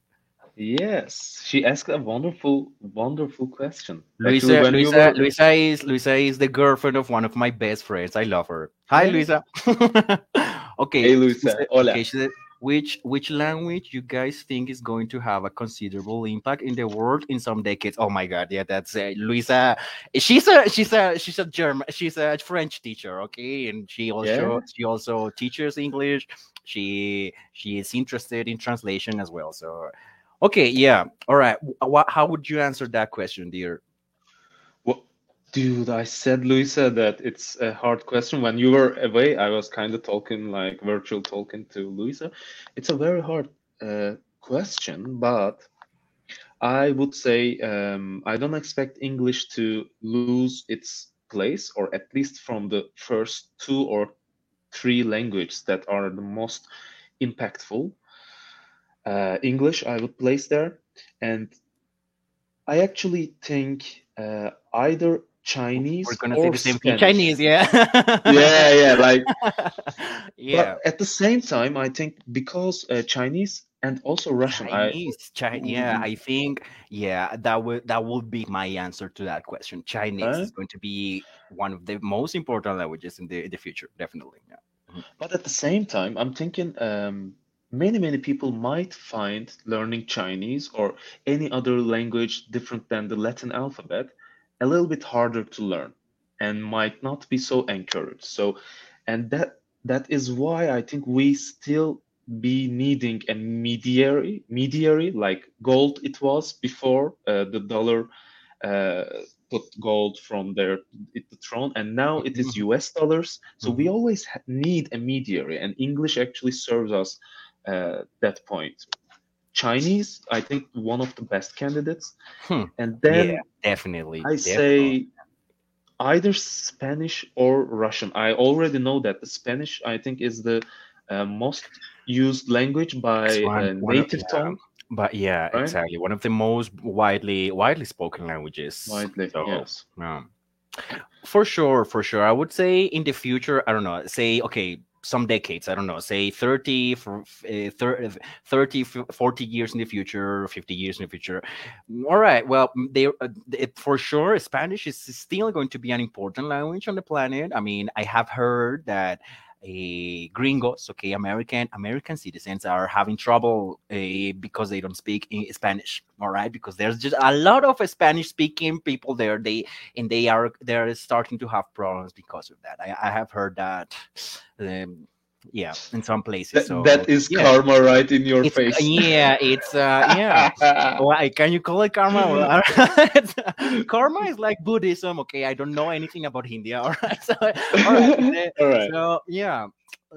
Yes she asked a wonderful wonderful question Luisa, Actually, Luisa, were- Luisa is Luisa is the girlfriend of one of my best friends. I love her. Hi, Yeah. Luisa. [LAUGHS] okay. hey luisa said- hola okay, she said, which which language you guys think is going to have a considerable impact in the world in some decades? Oh my God, yeah, that's uh, Luisa. She's a she's a she's a German she's a French teacher, okay, and she also she also teaches English. She she is interested in translation as well. So, okay, yeah, all right. What how would you answer that question, dear? Well, dude, I said, Luisa, that it's a hard question. When you were away, I was kind of talking like virtual talking to Luisa. It's a very hard uh, question, but I would say um, I don't expect English to lose its place, or at least from the first two or three languages that are the most impactful. Uh, English, I would place there, and I actually think uh, either Chinese We're gonna or say the same thing. Chinese, yeah. [LAUGHS] Yeah, yeah, like [LAUGHS] yeah. But at the same time, I think because uh, Chinese and also Russian, I Chinese, yeah, I think, yeah, that would that would be my answer to that question. Chinese Huh? is going to be one of the most important languages in the in the future, definitely. Yeah. But at the same time, I'm thinking um, many, many people might find learning Chinese or any other language different than the Latin alphabet a little bit harder to learn and might not be so encouraged. So, and that that is why I think we still be needing a mediary, mediary like gold it was before uh, the dollar uh, put gold from their the throne, and now it is U.S. dollars. So we always need a mediary, and English actually serves us that point. Chinese, I think, one of the best candidates, Hmm. and then yeah, definitely. I definitely. say either Spanish or Russian. I already know that the Spanish, I think, is the uh, most used language by one- uh, of- native yeah. tongue. But yeah, Right? exactly. One of the most widely widely spoken languages. Widely, So, yes. Yeah. For sure, for sure. I would say in the future, I don't know, say, okay, some decades, I don't know, say 30, for, uh, 30, 30, 40 years in the future, 50 years in the future. All right. Well, they, uh, for sure, Spanish is still going to be an important language on the planet. I mean, I have heard that a gringos, okay, American American citizens are having trouble uh, because they don't speak in Spanish. All right, because there's just a lot of Spanish speaking people there. They and they are they're starting to have problems because of that. I, I have heard that, um, yeah, in some places. So that is yeah. karma right in your It's, face. yeah, it's uh, yeah. [LAUGHS] Why can you call it karma? [LAUGHS] Well, [LAUGHS] karma is like Buddhism. Okay, I don't know anything about India. All right, so all right. All right. So yeah,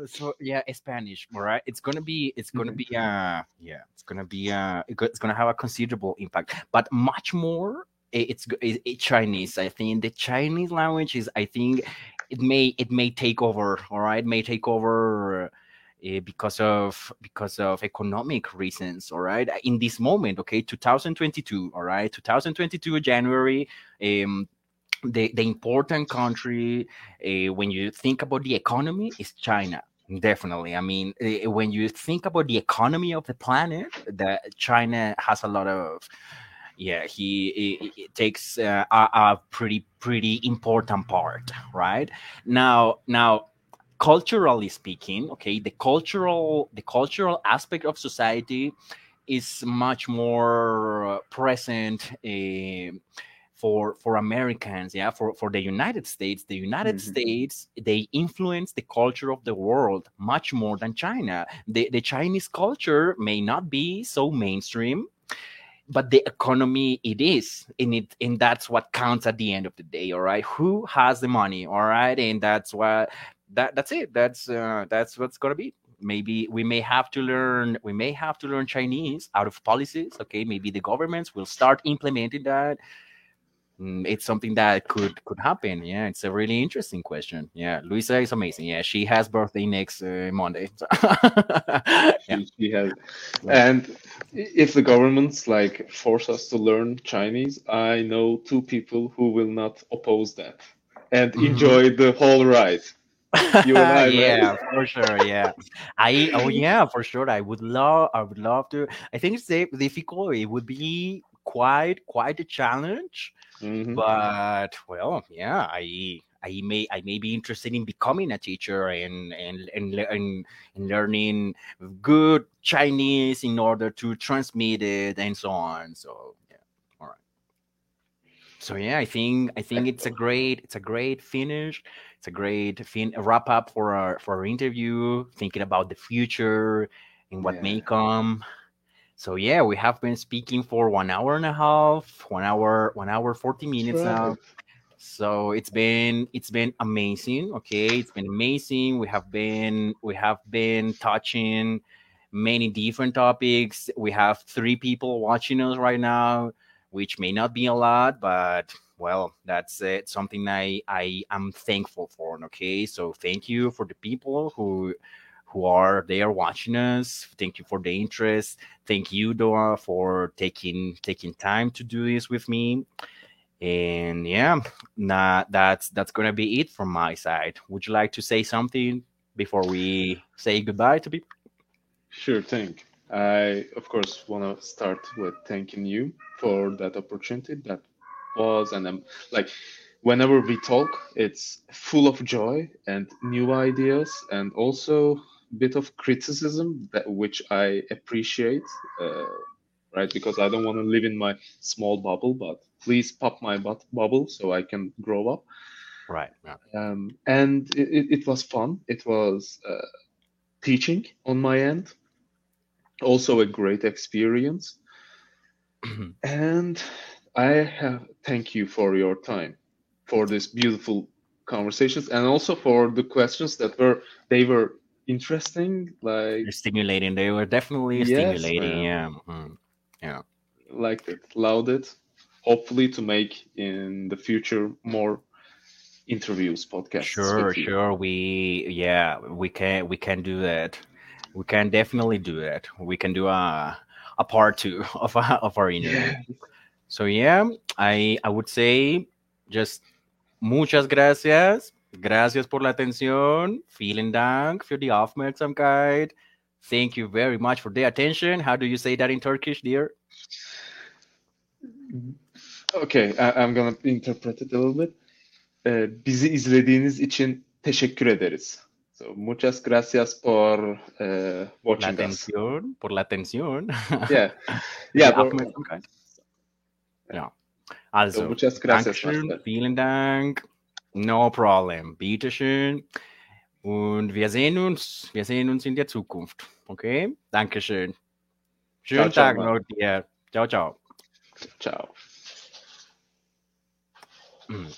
so yeah, Spanish. All right, it's gonna be, it's gonna be, uh, yeah, it's gonna be, uh, it's gonna have a considerable impact, but much more. i- It's go- i- i- Chinese. I think the Chinese language is. I think it may it may take over. All right, it may take over. Uh, because of because of economic reasons all right in this moment okay 2022 all right 2022 january um the the important country uh, when you think about the economy is China. Definitely. I mean, eh, when you think about the economy of the planet, that China has a lot of, yeah, he it, it takes uh, a, a pretty pretty important part, right? Now, now, culturally speaking, okay, the cultural the cultural aspect of society is much more present. Uh, for for Americans, yeah, for for the United States, the United Mhm. States they influence the culture of the world much more than China. The the Chinese culture may not be so mainstream, but the economy it is, and it and that's what counts at the end of the day. All right, who has the money? All right, and that's what that that's it. That's uh, that's what's gonna be. Maybe we may have to learn. We may have to learn Chinese out of policies. Okay, maybe the governments will start implementing that it's something that could could happen yeah it's a really interesting question yeah luisa is amazing yeah she has birthday next uh, monday so- yeah. [LAUGHS] She, she has, and if the governments like force us to learn Chinese, I know two people who will not oppose that and Mhm. enjoy the whole ride. I, [LAUGHS] right? yeah for sure yeah i oh yeah for sure i would love i would love to i think it's difficult it would be quite quite a challenge Mhm. but well yeah i i may i may be interested in becoming a teacher and and and, and, and learning good chinese in order to transmit it and so on. So yeah all right. So yeah i think i think it's a great it's a great finish. It's a great fin- wrap up for our for our interview thinking about the future and what may come so yeah we have been speaking for one hour and a half one hour one hour 40 minutes now. So it's been it's been amazing okay? It's been amazing. We have been we have been touching many different topics. We have three people watching us right now which may not be a lot but well that's it. Something i i am thankful for okay? So thank you for the people who who are there watching us. Thank you for the interest. Thank you Doga for taking taking time to do this with me. And yeah nah, that's that's gonna be it from my side. Would you like to say something before we say goodbye to people Sure thing. I, of course, want to start with thanking you for that opportunity that was, and I'm like, whenever we talk, it's full of joy and new ideas, and also bit of criticism that which I appreciate, uh, right? Because I don't want to live in my small bubble, but please pop my bu- bubble so I can grow up. right yeah. Um, and it, it, it was fun. It was uh, teaching on my end, also a great experience. [CLEARS THROAT] And I have thank you for your time, for this beautiful conversations, and also for the questions that were they were interesting, like They're stimulating they were definitely Yes, stimulating man. yeah mhm. liked it, loved it. Hopefully, to make in the future more interviews, podcasts. sure sure we yeah we can we can do that we can definitely do that we can do a a part two [LAUGHS] of our, of our interview Yeah. So yeah, I I would say just muchas gracias. Gracias por la atención. Vielen Dank für die Aufmerksamkeit. Thank you very much for the attention. How do you say that in Turkish, dear? Okay, I, I'm gonna interpret it a little bit. Ee, bizi izlediğiniz için teşekkür ederiz. So, muchas gracias por uh, La watching us. atención, por la atención. [LAUGHS] Yeah, [LAUGHS] yeah. por-. Ja. Also, so, muchas gracias. Dankeschön, vielen Dank. No problem. Bitteschön. Und wir sehen uns, wir sehen uns in der Zukunft. Okay? Dankeschön. Schönen ciao, Tag Mann. noch dir. Ciao, ciao. Ciao. Mm. [CLEARS THROAT]